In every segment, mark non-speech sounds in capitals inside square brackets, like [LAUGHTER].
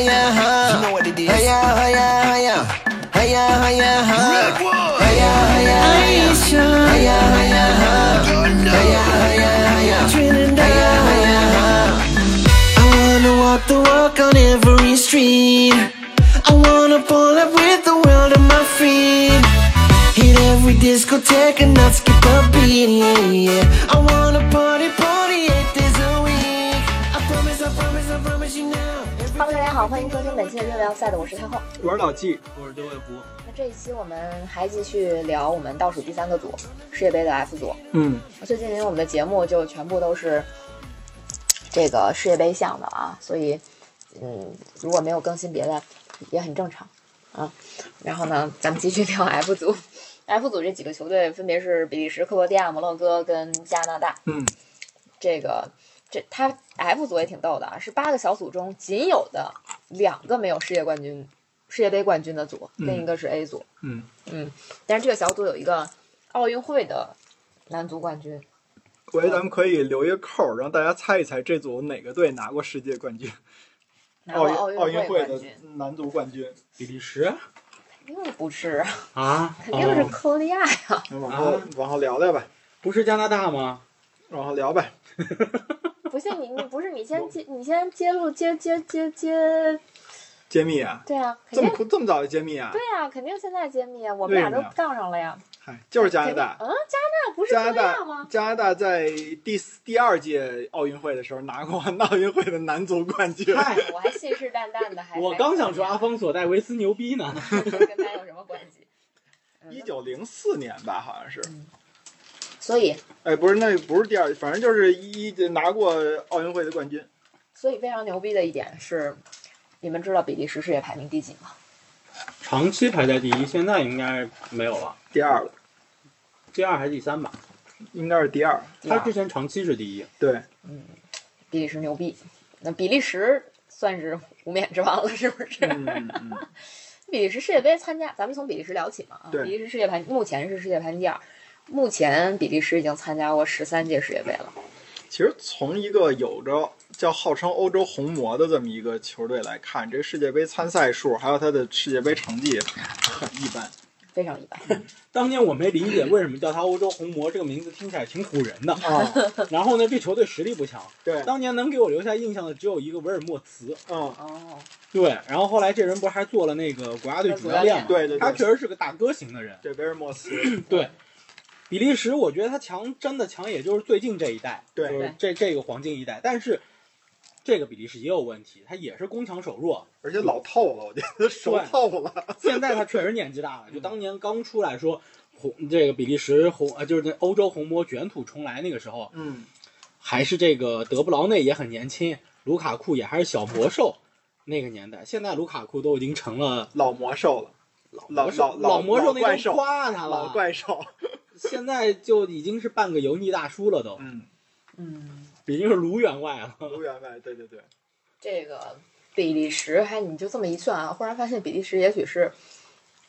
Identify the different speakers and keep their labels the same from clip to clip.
Speaker 1: hiya, huh?
Speaker 2: You know what it is.
Speaker 1: Hiya, hiya, hiya. Hiya, hiya, huh?
Speaker 2: Redwood.
Speaker 1: Hiya, hiya, hiya. Hiya, hiya, huh?
Speaker 2: Thunder.
Speaker 1: Hiya, hiya, hiya. Hiya, hiya, huh? I wanna walk the walk on every street. I wanna pull up with the world on my feet. Hit every discotheque and not skip a beat. Yeah, yeah. I wanna
Speaker 3: 好，欢迎收听本期的热聊赛的，我是太后。
Speaker 4: 我是老纪，
Speaker 5: 我是九尾狐，
Speaker 3: 那这一期我们还继续聊我们倒数第三个组世界杯的 F 组。
Speaker 4: 嗯，
Speaker 3: 最近因为我们的节目就全部都是这个世界杯项的啊，所以嗯，如果没有更新别的也很正常啊。然后呢，咱们继续聊 F 组。F 组这几个球队分别是比利时、克罗地亚、摩洛哥跟加拿大。
Speaker 4: 嗯，
Speaker 3: 这个这他 F 组也挺逗的啊，是八个小组中仅有的两个没有世界冠军、世界杯冠军的组，
Speaker 4: 嗯
Speaker 3: 另一个是 A 组。
Speaker 4: 嗯
Speaker 3: 嗯，但是这个小组有一个奥运会的男足冠军。
Speaker 4: 我觉得咱们可以留一个扣，让大家猜一猜这组哪个队拿过世界冠军，奥运
Speaker 3: 拿过奥
Speaker 4: 运会的
Speaker 3: 冠军，
Speaker 4: 男足冠军。
Speaker 5: 比利时
Speaker 3: 肯定不是，
Speaker 5: 啊，[LAUGHS]
Speaker 3: 肯定是
Speaker 5: 哦
Speaker 3: 克罗地亚呀。
Speaker 4: 往后、
Speaker 5: 啊
Speaker 4: 往后聊聊吧，
Speaker 5: 不是加拿大吗？
Speaker 4: 往后聊呗。[LAUGHS]
Speaker 3: 不信你，你不是你先揭，你先揭露揭揭揭揭，
Speaker 4: 揭秘啊，
Speaker 3: 对啊，
Speaker 4: 这么这么早就揭秘啊
Speaker 3: 对？啊，肯定现在揭秘啊，我们俩都杠上了呀。
Speaker 4: 嗨，就是加拿大。
Speaker 3: 嗯，加拿大不是
Speaker 4: 加拿大
Speaker 3: 吗？
Speaker 4: 加拿大在第四第二届奥运会的时候拿过 [LAUGHS] 奥运会的男足冠军。
Speaker 5: 嗨，
Speaker 3: 我还信誓旦旦的，还 [LAUGHS]
Speaker 5: 我刚想说阿
Speaker 3: 峰
Speaker 5: 方索戴维斯牛逼呢。[LAUGHS]
Speaker 3: 跟他有什么关系？嗯
Speaker 4: 一九零四年吧，好像是。
Speaker 3: 所以
Speaker 4: 哎，不是，那不是第二，反正就是一一拿过奥运会的冠军。
Speaker 3: 所以非常牛逼的一点是，你们知道比利时世界排名第几吗？
Speaker 5: 长期排在第一，现在应该没有了，
Speaker 4: 第二了，
Speaker 5: 第二还是第三吧？
Speaker 4: 应该是第二。
Speaker 5: 他之前长期是第一，
Speaker 4: 对，嗯
Speaker 3: 比利时牛逼，那比利时算是无冕之王了，是不是？
Speaker 4: 嗯嗯，[LAUGHS]
Speaker 3: 比利时世界杯参加，咱们从比利时聊起嘛啊。比利时世界排目前是世界排名第二，目前比利时已经参加过十三届世界杯了。
Speaker 4: 其实从一个有着叫号称欧洲红魔的这么一个球队来看，这个世界杯参赛数还有他的世界杯成绩很一般。
Speaker 3: 非常一般，
Speaker 5: 当年我没理解为什么叫他欧洲红魔，这个名字听起来挺唬人的。
Speaker 4: 啊，[LAUGHS]
Speaker 5: 然后呢，这球队实力不强，
Speaker 4: 对，
Speaker 5: 当年能给我留下印象的只有一个维尔莫茨。
Speaker 4: 嗯，
Speaker 3: 哦，
Speaker 5: 对，然后后来这人不是还做了那个国家队主教练吗？
Speaker 4: 对对对，
Speaker 5: 他确实是个大哥型的人。
Speaker 4: 对维尔莫茨，
Speaker 5: 对，比利时我觉得他强，真的强，也就是最近这一代，
Speaker 4: 对
Speaker 5: 就是这这个黄金一代。但是这个比利时也有问题，他也是攻强守弱。
Speaker 4: 而且老透了，我觉得熟透了。
Speaker 5: 现在他确实年纪大了，就当年刚出来说红这个比利时红呃就是那欧洲红魔卷土重来那个时候，
Speaker 4: 嗯，
Speaker 5: 还是这个德布劳内也很年轻，卢卡库也还是小魔兽。那个年代，现在卢卡库都已经成了
Speaker 4: 老魔兽了，老
Speaker 5: 魔兽
Speaker 4: 老
Speaker 5: 老魔兽，
Speaker 4: 怪兽
Speaker 5: 夸他
Speaker 4: 老
Speaker 5: 了。
Speaker 4: 怪兽。
Speaker 5: 现在就已经是半个油腻大叔了都，
Speaker 4: 嗯，
Speaker 3: 嗯，
Speaker 5: 已经是卢员外了。
Speaker 4: 卢员外，对对对，
Speaker 3: 这个比利时，还你就这么一算啊，忽然发现比利时也许是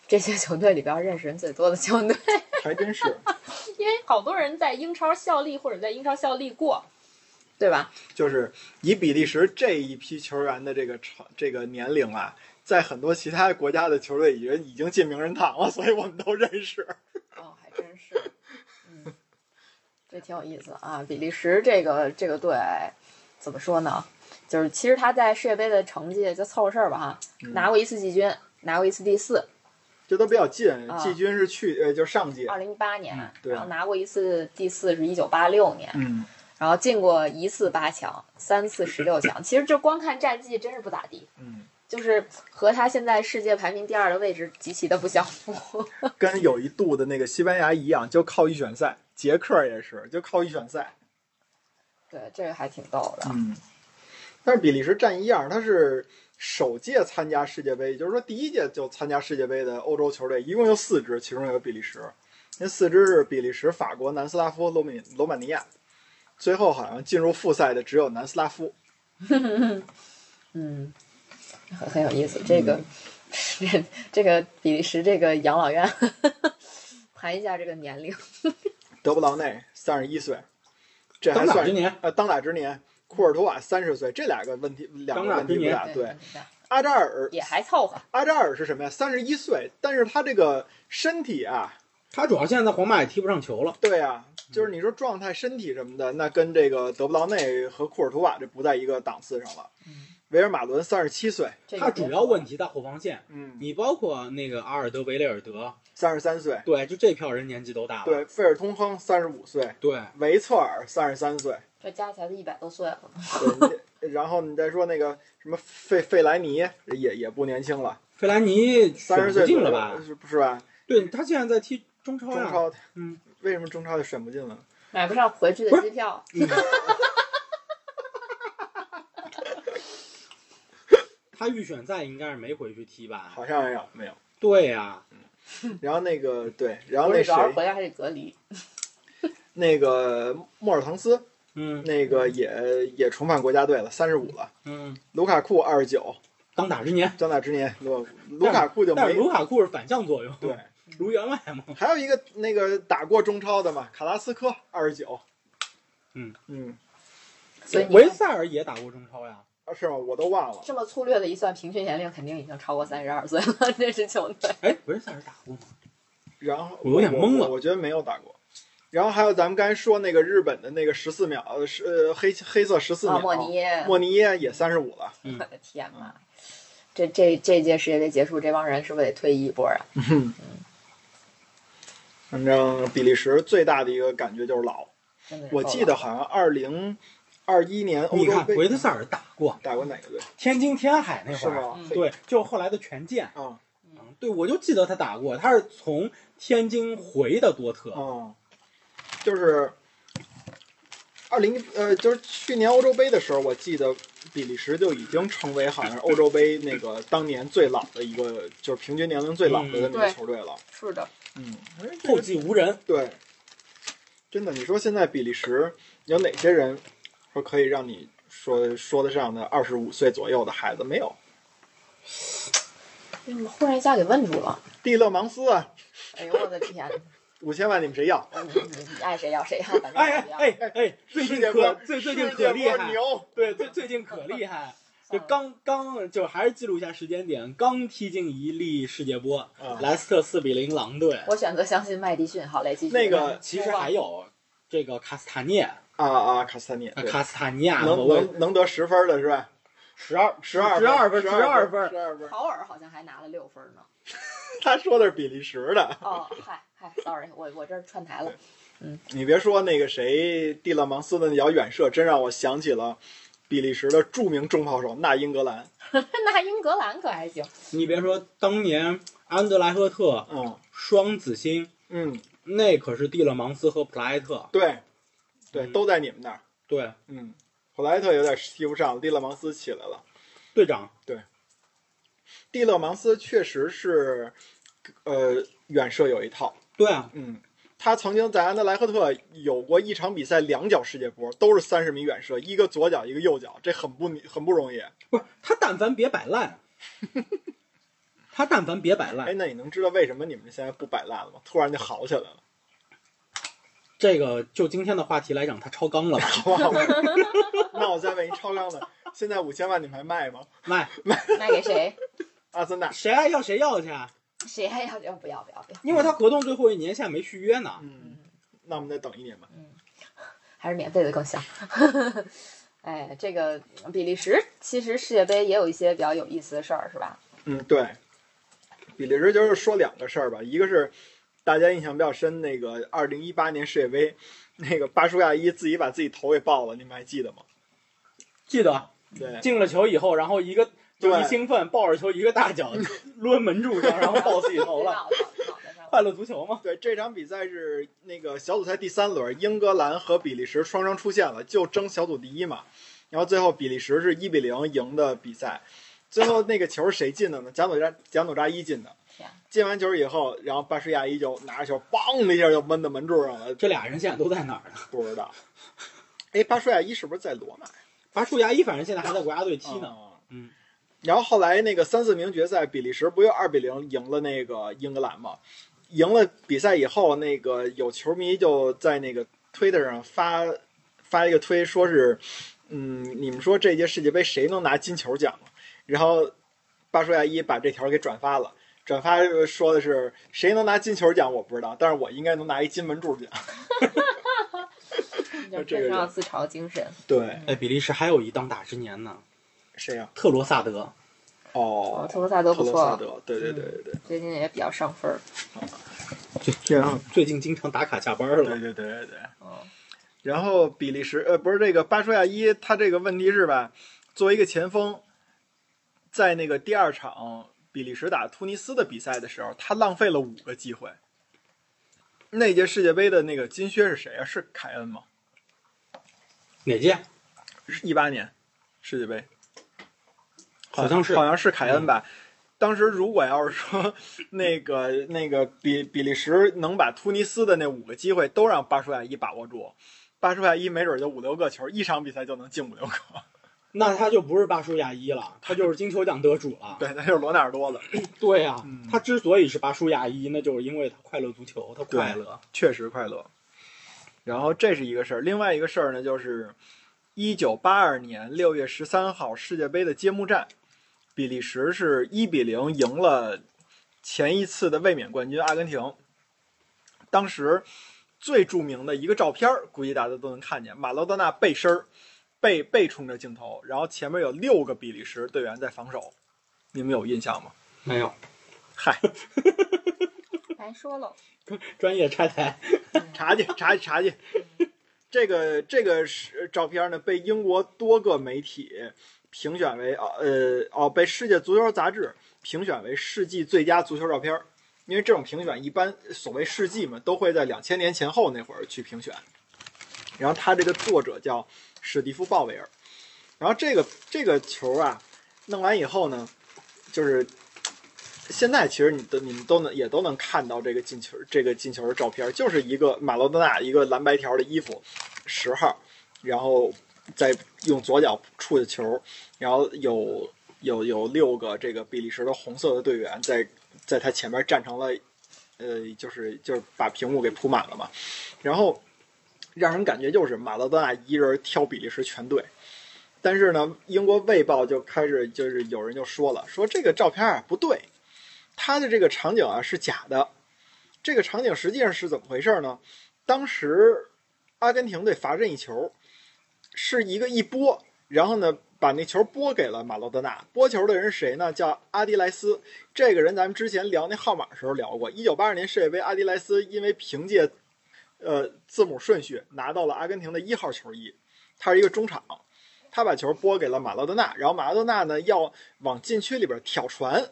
Speaker 3: 这些球队里边认识人最多的球队，
Speaker 4: 还真是。[LAUGHS]
Speaker 3: 因为好多人在英超效力或者在英超效力过，对吧？
Speaker 4: 就是以比利时这一批球员的这个成这个年龄啊，在很多其他国家的球队已经已经进名人堂了，所以我们都认识。
Speaker 3: 哦，这挺有意思啊。比利时这个这个队怎么说呢？就是其实他在世界杯的成绩就凑合事儿吧哈，
Speaker 4: 嗯
Speaker 3: 拿过一次季军，拿过一次第四，
Speaker 4: 这都比较近，
Speaker 3: 啊
Speaker 4: 季军是去呃，就上届。
Speaker 3: 二零一八年，然后拿过一次第四是一九八六年，
Speaker 4: 嗯，
Speaker 3: 然后进过一次八强，三次十六强。其实这光看战绩真是不咋地，
Speaker 4: 嗯，
Speaker 3: 就是和他现在世界排名第二的位置极其的不相符。
Speaker 4: 跟有一度的那个西班牙一样，就靠预选赛。捷克也是，就靠预选赛。
Speaker 3: 对，这个还挺逗的。
Speaker 4: 嗯，但是比利时占一样，他是首届参加世界杯，也就是说第一届就参加世界杯的欧洲球队，一共有四支，其中有比利时。那四支是比利时、法国、南斯拉夫、罗马罗马尼亚。最后好像进入复赛的只有南斯拉夫。
Speaker 3: 嗯，很很有意思。这个、这 [LAUGHS] 这个比利时这个养老院，[LAUGHS] 谈一下这个年龄。[LAUGHS]
Speaker 4: 德布劳内三十一岁，这还算
Speaker 5: 当打之年，
Speaker 4: 呃当打之年。库尔图瓦三十岁，这两个问题两个问题不大。对，阿扎尔，
Speaker 3: 也还凑合。
Speaker 4: 阿扎尔是什么呀？三十一岁，但是他这个身体啊，
Speaker 5: 他主要现在在皇马也踢不上球了。
Speaker 4: 对啊，就是你说状态、身体什么的，那跟这个德布劳内和库尔图瓦这不在一个档次上了。维尔马伦三十七岁，
Speaker 5: 他主要问题在后防线，
Speaker 4: 嗯，
Speaker 5: 你包括那个阿尔德维雷尔德，
Speaker 4: 三十三岁，
Speaker 5: 对，就这票人年纪都大了。
Speaker 4: 对，费尔通亨三十五岁，
Speaker 5: 对，
Speaker 4: 维策尔三十三岁，
Speaker 3: 这加起来都一百多岁了。
Speaker 4: 对，然后你再说那个什么费费莱尼也也不年轻了，
Speaker 5: 费莱尼
Speaker 4: 三十岁
Speaker 5: 进了吧？
Speaker 4: 是不是吧？
Speaker 5: 对他现在在踢中超呀。
Speaker 4: 中超，
Speaker 5: 嗯，
Speaker 4: 为什么中超就选不进了？
Speaker 3: 买不上回去的机票，
Speaker 5: 他预选赛应该是没回去踢吧？
Speaker 4: 好像没有没有。
Speaker 5: 对呀，
Speaker 4: 然后那个对，然后那谁，
Speaker 3: 回来还得隔离。
Speaker 4: 那个莫尔滕斯，
Speaker 5: 嗯
Speaker 4: 那个也也重返国家队了，三十五了。
Speaker 5: 嗯，
Speaker 4: 卢卡库二十九，
Speaker 5: 当打之年。
Speaker 4: 当打之年，卢卢卡库就没
Speaker 5: 但是卢卡库是反向作用，
Speaker 4: 对。
Speaker 5: 卢员外嘛。
Speaker 4: 还有一个那个打过中超的嘛，卡拉斯科二十九。
Speaker 5: 嗯
Speaker 4: 嗯，
Speaker 5: 维塞尔也打过中超呀。
Speaker 4: 啊是吗？我都忘了。
Speaker 3: 这么粗略的一算，平均年龄肯定已经超过三十二岁了。[LAUGHS] 这支球队，
Speaker 5: 哎，维塞尔打过吗？
Speaker 4: 然后
Speaker 5: 我有点懵了
Speaker 4: 我我觉得没有打过。然后还有咱们刚才说那个日本的那个十四秒，呃是呃黑黑色十四秒，
Speaker 3: 啊，莫尼耶，
Speaker 4: 莫尼耶也三十五了。
Speaker 5: 嗯
Speaker 3: 我的天呐，这这这届世界杯结束，这帮人是不是得退役一波啊？
Speaker 4: 反正比利时最大的一个感觉就是老。我记得好像二零二一年欧
Speaker 5: 你看
Speaker 4: 洲杯
Speaker 5: 维特塞尔打过
Speaker 4: 打过哪个队？
Speaker 5: 天津天海那会儿，对，就后来的权健。
Speaker 4: 啊
Speaker 5: 嗯，对，我就记得他打过，他是从天津回的多特。
Speaker 4: 啊，就是二零呃，就是去年欧洲杯的时候，我记得比利时就已经成为好像是欧洲杯那个当年最老的一个，就是平均年龄最老的那
Speaker 3: 嗯
Speaker 4: 个球队了。
Speaker 3: 是的，
Speaker 4: 嗯，
Speaker 5: 后继无人。
Speaker 4: 对，真的，你说现在比利时有哪些人说可以让你说说得上的二十五岁左右的孩子？没有，
Speaker 3: 怎么忽然一下给问住了。
Speaker 4: 蒂勒芒斯啊，
Speaker 3: 哎呦我的天！[LAUGHS]
Speaker 4: 五千万你们谁要？
Speaker 3: 你爱谁要谁要，反正
Speaker 5: 哎哎哎哎，最近可最最近可厉害，
Speaker 4: 波牛，
Speaker 5: 对，最最近可厉害。就刚刚就还是记录一下时间点，刚踢进一粒世界波，
Speaker 4: 啊
Speaker 5: 莱斯特四比零狼队。
Speaker 3: 我选择相信麦迪逊。好嘞，继续。
Speaker 4: 那个
Speaker 5: 其实还有这个卡斯塔涅，
Speaker 4: 啊啊，卡斯塔涅，对
Speaker 5: 卡斯塔尼亚，
Speaker 4: 能
Speaker 5: 我
Speaker 4: 能能得十分的是吧？
Speaker 5: 十二
Speaker 4: 十二
Speaker 5: 十二分，
Speaker 4: 十
Speaker 5: 十二
Speaker 4: 分，十二分。
Speaker 3: 陶尔好像还拿了六分呢。[LAUGHS]
Speaker 4: 他说的是比利时的，
Speaker 3: 哦，嗨嗨，sorry，我我这儿串台了。
Speaker 4: 嗯你别说那个谁蒂勒芒斯的那脚远射，真让我想起了比利时的著名重炮手纳英格兰。[LAUGHS]
Speaker 3: 纳英格兰可还行。
Speaker 5: 你别说，当年安德莱赫特
Speaker 4: 嗯
Speaker 5: 双子星，
Speaker 4: 嗯，
Speaker 5: 那可是蒂勒芒斯和普莱特。
Speaker 4: 对，对，
Speaker 5: 嗯
Speaker 4: 都在你们那儿。
Speaker 5: 对，
Speaker 4: 嗯，普莱特有点踢不上，蒂勒芒斯起来了。
Speaker 5: 队长，对
Speaker 4: 蒂勒芒斯确实是，呃，远射有一套。
Speaker 5: 对啊，
Speaker 4: 嗯，他曾经在安德莱赫特有过一场比赛两脚世界波，都是三十米远射，一个左脚，一个右脚，这很不很不容易。
Speaker 5: 不是他，但凡别摆烂，他但凡别摆烂 [LAUGHS]
Speaker 4: 哎，
Speaker 5: 烂，
Speaker 4: 那你能知道为什么你们现在不摆烂了吗？突然就好起来了，
Speaker 5: 这个就今天的话题来讲，它超纲了吧？
Speaker 4: 好不好？那我再问一超纲的，现在五千万你们还卖吗？
Speaker 5: 卖
Speaker 3: 卖卖给谁？[LAUGHS]
Speaker 4: 阿森纳，
Speaker 5: 谁爱要谁要去啊？
Speaker 3: 谁还要要不要不要不要？
Speaker 5: 因为他合同最后一年现在没续约呢。
Speaker 4: 嗯，那我们再等一年吧。
Speaker 3: 嗯还是免费的更香。[LAUGHS] 哎，这个比利时其实世界杯也有一些比较有意思的事儿，是吧？
Speaker 4: 嗯，对，比利时就是说两个事儿吧，一个是大家印象比较深，那个二零一八年世界杯，那个巴舒亚伊自己把自己头给爆了，你们还记得吗？
Speaker 5: 记得
Speaker 4: 对，
Speaker 5: 进了球以后，然后一个就一兴奋抱着球一个大脚 [LAUGHS] 抡门柱上，然后爆自己头了。[LAUGHS] 快乐足球嘛，
Speaker 4: 对，这场比赛是那个小组赛第三轮，英格兰和比利时双双出现了，就争小组第一嘛。然后最后比利时是一比零赢的比赛，最后那个球是谁进的呢？贾努扎贾努扎伊进的
Speaker 3: 天。
Speaker 4: 进完球以后，然后巴什亚伊就拿着球，梆的一下就闷到门柱上了，
Speaker 5: 这俩人现在都在哪儿呢？
Speaker 4: 不知道。哎，巴舒亚伊是不是在罗马呀？
Speaker 5: 巴舒亚伊反正现在还在国家队踢呢。
Speaker 4: 哦
Speaker 5: 嗯。
Speaker 4: 然后后来那个三四名决赛，比利时不又二比零赢了那个英格兰吗？赢了比赛以后，那个有球迷就在那个推特上发发一个推，说是，嗯，你们说这届世界杯谁能拿金球奖？然后巴舒亚伊把这条给转发了，转发呃说的是谁能拿金球奖我不知道，但是我应该能拿一金门柱奖。[LAUGHS]
Speaker 3: 就
Speaker 4: 这个人
Speaker 3: 非常有自嘲精神。
Speaker 4: 对，
Speaker 5: 哎，比利时还有一当打之年呢，
Speaker 4: 谁呀、
Speaker 5: 特罗萨德。
Speaker 3: 哦，
Speaker 4: 哦，
Speaker 3: 特罗萨德不错，特
Speaker 4: 罗萨德，对对对对对，
Speaker 3: 最近也比较上分儿。
Speaker 4: 然后
Speaker 5: 最近经常打卡下班
Speaker 4: 对
Speaker 5: 了。
Speaker 4: 对对对对。
Speaker 3: 嗯，
Speaker 4: 然后比利时呃不是这个巴舒亚伊，他这个问题是吧？作为一个前锋，在那个第二场比利时打突尼斯的比赛的时候，他浪费了五个机会。那届世界杯的那个金靴是谁啊？是凯恩吗？
Speaker 5: 哪届？
Speaker 4: 一八年世界杯，
Speaker 5: 好像是
Speaker 4: 好像是凯恩吧。[LAUGHS] 当时如果要是说 [LAUGHS] 那个那个比比利时能把突尼斯的那五个机会都让巴舒亚伊把握住，巴舒亚伊没准就五六个球，一场比赛就能进五六个。
Speaker 5: 那他就不是巴舒亚一了，他就是金球奖得主了。[LAUGHS]
Speaker 4: 对，那就是罗纳尔多了。[CLEARS THROAT]
Speaker 5: 对呀、
Speaker 4: 嗯
Speaker 5: 他之所以是巴舒亚一，那就是因为他快乐足球，他快乐。
Speaker 4: 确实快乐。然后这是一个事儿，另外一个事儿呢，就是一九八二年六月十三号世界杯的揭幕战，比利时是一比零赢了前一次的卫冕冠军阿根廷。当时最著名的一个照片儿，估计大家都能看见，马拉多纳背身儿背背冲着镜头，然后前面有六个比利时队员在防守，你们有印象吗？
Speaker 5: 没有
Speaker 4: 嗨，[LAUGHS]
Speaker 3: 白说了。
Speaker 5: 专业拆台，[LAUGHS]
Speaker 4: 查去查去查去。这个这个是照片呢，被英国多个媒体评选为啊呃哦，被世界足球杂志评选为世纪最佳足球照片儿。因为这种评选一般所谓世纪嘛，都会在两千年前后那会儿去评选。然后他这个作者叫史蒂夫·鲍威尔。然后这个这个球啊，弄完以后呢，就是现在其实你都你们都能也都能看到这个进球这个进球的照片，就是一个马洛多纳一个蓝白条的衣服，十号，然后再用左脚触的球，然后有有有六个这个比利时的红色的队员在在他前面站成了，呃，就是就是把屏幕给铺满了嘛，然后让人感觉就是马拉多纳一人挑比利时全队。但是呢，英国《卫报》就开始就是有人就说了，说这个照片啊不对，他的这个场景啊是假的。这个场景实际上是怎么回事呢？当时阿根廷队罚任意球，是一个一拨，然后呢把那球拨给了马洛德纳。拨球的人是谁呢？叫阿迪莱斯。这个人咱们之前聊那号码的时候聊过。一九八二年世界杯，阿迪莱斯因为凭借呃字母顺序拿到了阿根廷的一号球衣，他是一个中场。他把球拨给了马拉多纳，然后马拉多纳呢要往禁区里边挑传，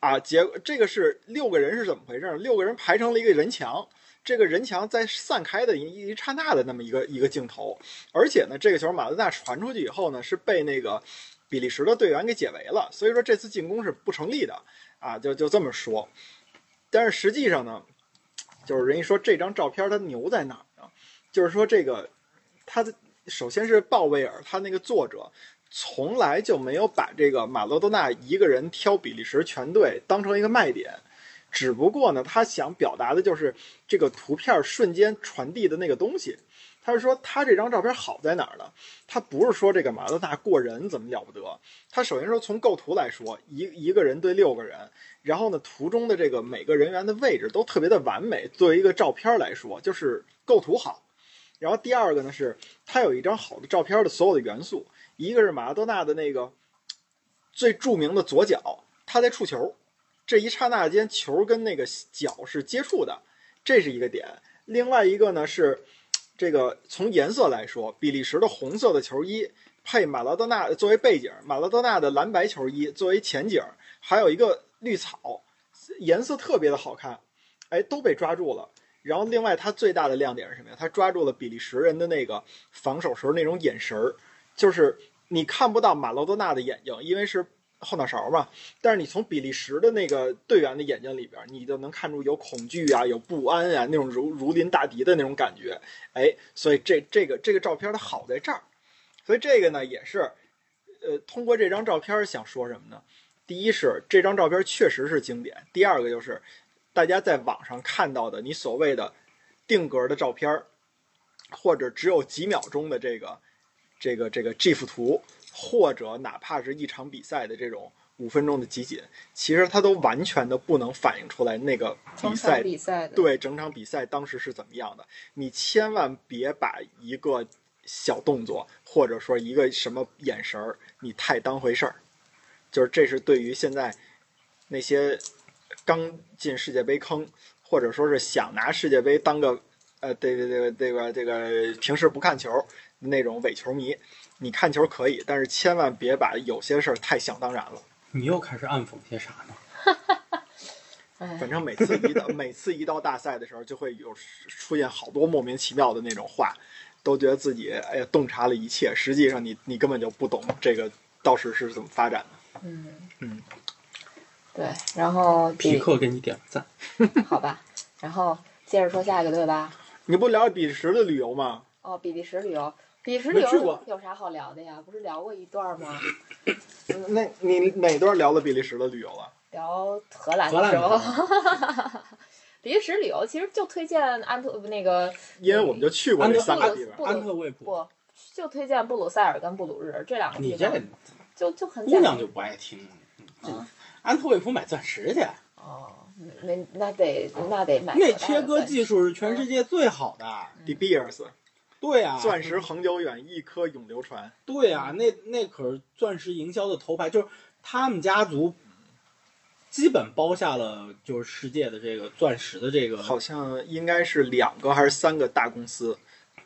Speaker 4: 啊，结这个是六个人是怎么回事？六个人排成了一个人墙，这个人墙在散开的一一刹那的那么一个一个镜头，而且呢，这个球马拉多纳传出去以后呢，是被那个比利时的队员给解围了，所以说这次进攻是不成立的啊，就就这么说。但是实际上呢，就是人家说这张照片它牛在哪儿呢？就是说这个他的。首先是鲍威尔，他那个作者从来就没有把这个马洛多纳一个人挑比利时全队当成一个卖点，只不过呢，他想表达的就是这个图片瞬间传递的那个东西。他是说他这张照片好在哪儿呢？他不是说这个马拉多纳过人怎么了不得，他首先说从构图来说，一一个人对六个人，然后呢，图中的这个每个人员的位置都特别的完美。作为一个照片来说，就是构图好。然后第二个呢是，他有一张好的照片的所有的元素，一个是马拉多纳的那个最著名的左脚，他在触球，这一刹那间球跟那个脚是接触的，这是一个点。另外一个呢是，这个从颜色来说，比利时的红色的球衣配马拉多纳作为背景，马拉多纳的蓝白球衣作为前景，还有一个绿草，颜色特别的好看，哎，都被抓住了。然后，另外他最大的亮点是什么呀？他抓住了比利时人的那个防守时候那种眼神儿，就是你看不到马洛多纳的眼睛，因为是后脑勺嘛。但是你从比利时的那个队员的眼睛里边，你就能看出有恐惧啊，有不安啊，那种如如临大敌的那种感觉。哎，所以这这个这个照片它好在这儿。所以这个呢也是，呃，通过这张照片想说什么呢？第一是这张照片确实是经典，第二个就是。大家在网上看到的你所谓的定格的照片，或者只有几秒钟的这个这个这个 GIF 图，或者哪怕是一场比赛的这种五分钟的集锦，其实它都完全的不能反映出来那个比赛
Speaker 3: 比赛，
Speaker 4: 对整场比赛当时是怎么样的。你千万别把一个小动作或者说一个什么眼神儿，你太当回事儿。就是这是对于现在那些刚进世界杯坑，或者说是想拿世界杯当个呃，这个这个这个这个平时不看球那种伪球迷，你看球可以，但是千万别把有些事儿太想当然了。
Speaker 5: 你又开始暗讽些啥呢？[LAUGHS]
Speaker 3: 哎
Speaker 4: 反正每次一到每次一到大赛的时候，就会有出现好多莫名其妙的那种话，都觉得自己哎呀洞察了一切，实际上你你根本就不懂这个到时是怎么发展的。
Speaker 3: 嗯
Speaker 4: 嗯，
Speaker 3: 对，然后比
Speaker 5: 匹克给你点个赞。[LAUGHS]
Speaker 3: 好吧，然后接着说下一个对吧？
Speaker 4: 你不聊比利时的旅游吗？
Speaker 3: 哦，比利时旅游，比利时旅游有啥好聊的呀？不是聊过一段吗？
Speaker 4: 嗯那你哪段聊了比利时的旅游了？
Speaker 3: 聊荷兰的时候，[LAUGHS] 比利时旅游其实就推荐安特那个
Speaker 4: 因为我们就去过那三个地方。
Speaker 5: 安特卫普，
Speaker 3: 不，就推荐布鲁塞尔跟布鲁日这两个地方，
Speaker 5: 你这
Speaker 3: 就就很
Speaker 5: 姑娘就不爱听。
Speaker 3: 啊
Speaker 5: 安特卫普买钻石去，
Speaker 3: 哦，那那得那得买
Speaker 5: 那切割技术是全世界最好的。
Speaker 4: De Beers，
Speaker 5: 对啊，
Speaker 4: 钻石恒久远，一颗永流传。
Speaker 5: 对啊，那那可是钻石营销的头牌，就是他们家族基本包下了就是世界的这个钻石的这个，
Speaker 4: 好像应该是两个还是三个大公司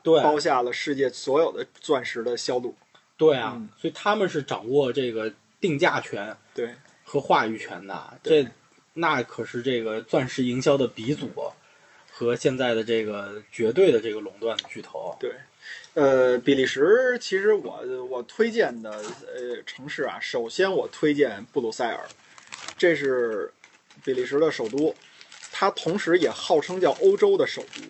Speaker 5: 对
Speaker 4: 包下了世界所有的钻石的销路。
Speaker 5: 对啊，
Speaker 4: 嗯。
Speaker 5: 所以他们是掌握这个定价权
Speaker 4: 对，
Speaker 5: 和话语权的，这那可是这个钻石营销的鼻祖和现在的这个绝对的这个垄断的巨头。
Speaker 4: 对，呃，比利时其实我我推荐的呃城市啊，首先我推荐布鲁塞尔，这是比利时的首都，它同时也号称叫欧洲的首都，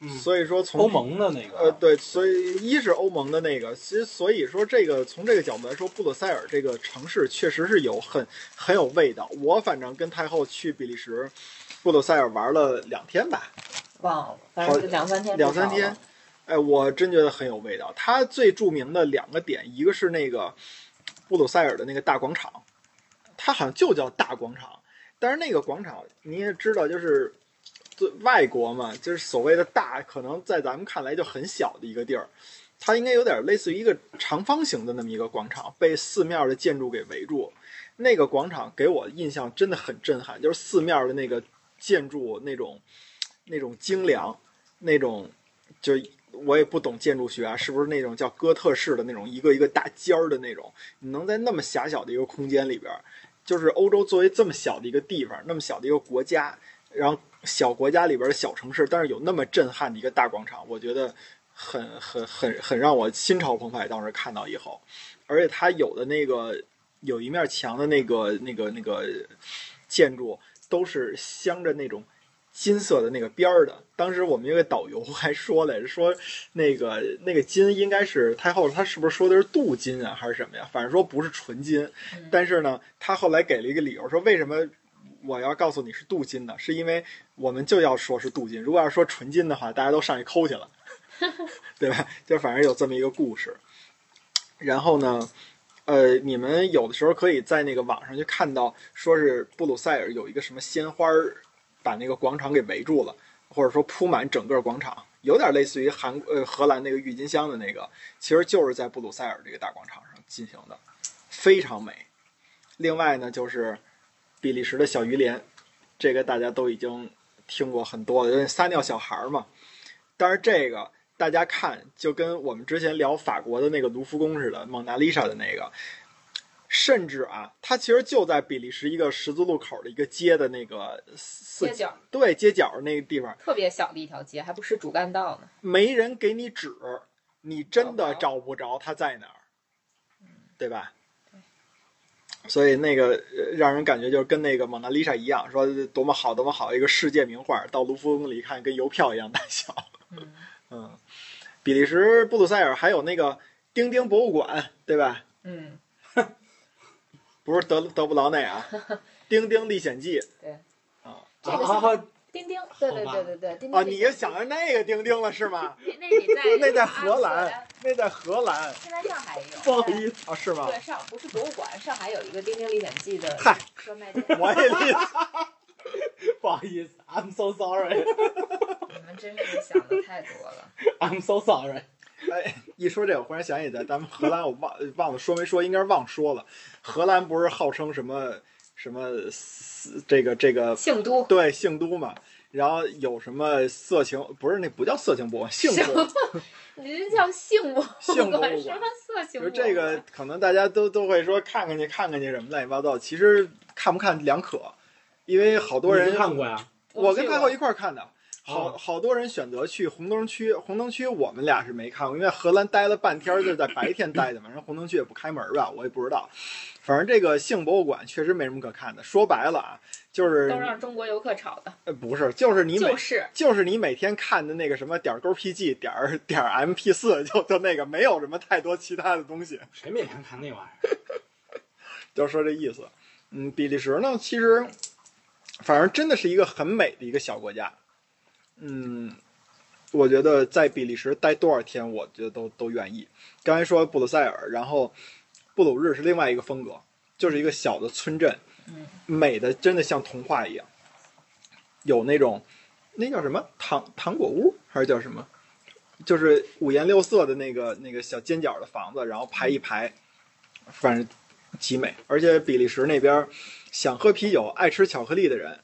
Speaker 5: 嗯
Speaker 4: 所以说从
Speaker 5: 欧盟的那个，
Speaker 4: 呃，对，所以一是欧盟的那个，其实所以说这个从这个角度来说，布鲁塞尔这个城市确实是有很很有味道。我反正跟太后去比利时布鲁塞尔玩了两天吧，
Speaker 3: 忘了，反正是两三天，
Speaker 4: 两三天，。哎，我真觉得很有味道。它最著名的两个点，一个是那个布鲁塞尔的那个大广场，它好像就叫大广场，但是那个广场你也知道，就是对外国嘛，就是所谓的大，可能在咱们看来就很小的一个地儿。它应该有点类似于一个长方形的那么一个广场，被四面的建筑给围住。那个广场给我印象真的很震撼，就是四面的那个建筑那种那种精良，那种就我也不懂建筑学啊，是不是那种叫哥特式的那种一个一个大尖儿的那种？你能在那么狭小的一个空间里边，就是欧洲作为这么小的一个地方，那么小的一个国家，然后小国家里边的小城市，但是有那么震撼的一个大广场，我觉得很很很很让我心潮澎湃。当时看到以后，而且它有的那个有一面墙的那个那个那个建筑都是镶着那种金色的那个边儿的。当时我们一个导游还说来着，说那个那个金应该是太后，他是不是说的是镀金啊，还是什么呀？反正说不是纯金。
Speaker 3: 嗯
Speaker 4: 但是呢，他后来给了一个理由，说为什么我要告诉你是镀金呢？是因为我们就要说是镀金，如果要说纯金的话，大家都上去抠去了，[LAUGHS] 对吧？就反正有这么一个故事。然后呢，呃，你们有的时候可以在那个网上去看到，说是布鲁塞尔有一个什么鲜花儿把那个广场给围住了，或者说铺满整个广场，有点类似于韩呃荷兰那个郁金香的那个，其实就是在布鲁塞尔这个大广场上进行的，非常美。另外呢，就是比利时的小鱼莲，这个大家都已经听过很多了，因为撒尿小孩嘛。但是这个大家看，就跟我们之前聊法国的那个卢浮宫似的，蒙娜丽莎的那个，甚至啊，它其实就在比利时一个十字路口的一个街的那个四
Speaker 3: 街角
Speaker 4: 对街角那个地方，
Speaker 3: 特别小的一条街，还不是主干道呢。
Speaker 4: 没人给你指，你真的
Speaker 3: 找
Speaker 4: 找不着它在哪儿，对吧？所以那个呃让人感觉就是跟那个蒙娜丽莎一样，说多么好多么好一个世界名画，到卢浮宫里看跟邮票一样大小。
Speaker 3: 嗯，[LAUGHS]
Speaker 4: 嗯，比利时布鲁塞尔还有那个丁丁博物馆，对吧？
Speaker 3: 嗯，
Speaker 4: 不是德德布劳内啊，[LAUGHS]《丁丁历险记》
Speaker 3: 对，
Speaker 4: 啊
Speaker 3: 这个
Speaker 5: 啊
Speaker 3: 是丁丁，对对对对对，丁丁
Speaker 4: 啊，你也想着那个丁丁了是吗？[LAUGHS]
Speaker 3: 那在
Speaker 4: 那在荷兰那在荷兰
Speaker 3: 现在上海也有。
Speaker 5: 不好意思，
Speaker 4: 啊，是吗？
Speaker 3: 对，上不是博物馆，上海有一个《丁丁历险记》的
Speaker 4: 嗨
Speaker 3: 专卖店。[LAUGHS]
Speaker 4: 我也。[LAUGHS]
Speaker 5: 不好意思，I'm so sorry，I'm
Speaker 3: 你们真是想的太多了。
Speaker 5: I'm so sorry。
Speaker 4: 哎，一说这，我忽然想起来，咱们荷兰我忘忘了说没说，应该是忘说了。荷兰不是号称什么什么这个这个
Speaker 3: 姓都
Speaker 4: 对性都嘛？然后有什么色情？不是那不叫色情博物馆，性。
Speaker 3: 你这叫性博
Speaker 4: 性博物馆，
Speaker 3: 什么色情
Speaker 4: 就是
Speaker 3: 博物馆？
Speaker 4: 这个，可能大家都都会说看看去，看看去什么乱七八糟。其实看不看两可，因为好多人
Speaker 5: 看过呀？
Speaker 4: 我跟太后一块儿看的，好
Speaker 5: 哦
Speaker 4: 好多人选择去红灯区。红灯区我们俩是没看过，因为荷兰待了半天，就是在白天待的嘛，[LAUGHS] 然后红灯区也不开门吧，我也不知道。反正这个性博物馆确实没什么可看的。说白了啊，就是
Speaker 3: 都让中国游客炒的，
Speaker 4: 呃不是，就是你每
Speaker 3: 就是
Speaker 4: 就是你每天看的那个什么点儿勾 PG 点儿点儿 MP 四，就就那个没有什么太多其他的东西。
Speaker 5: 谁每天看那玩意儿？[LAUGHS]
Speaker 4: 就说这意思。嗯，比利时呢，其实反而真的是一个很美的一个小国家。嗯，我觉得在比利时待多少天，我觉得都都愿意。刚才说布鲁塞尔，然后布鲁日是另外一个风格，就是一个小的村镇，
Speaker 3: 嗯
Speaker 4: 美的真的像童话一样，有那种那叫什么糖糖果屋还是叫什么？就是五颜六色的那个那个小尖角的房子，然后排一排，反正极美。而且比利时那边想喝啤酒、爱吃巧克力的人，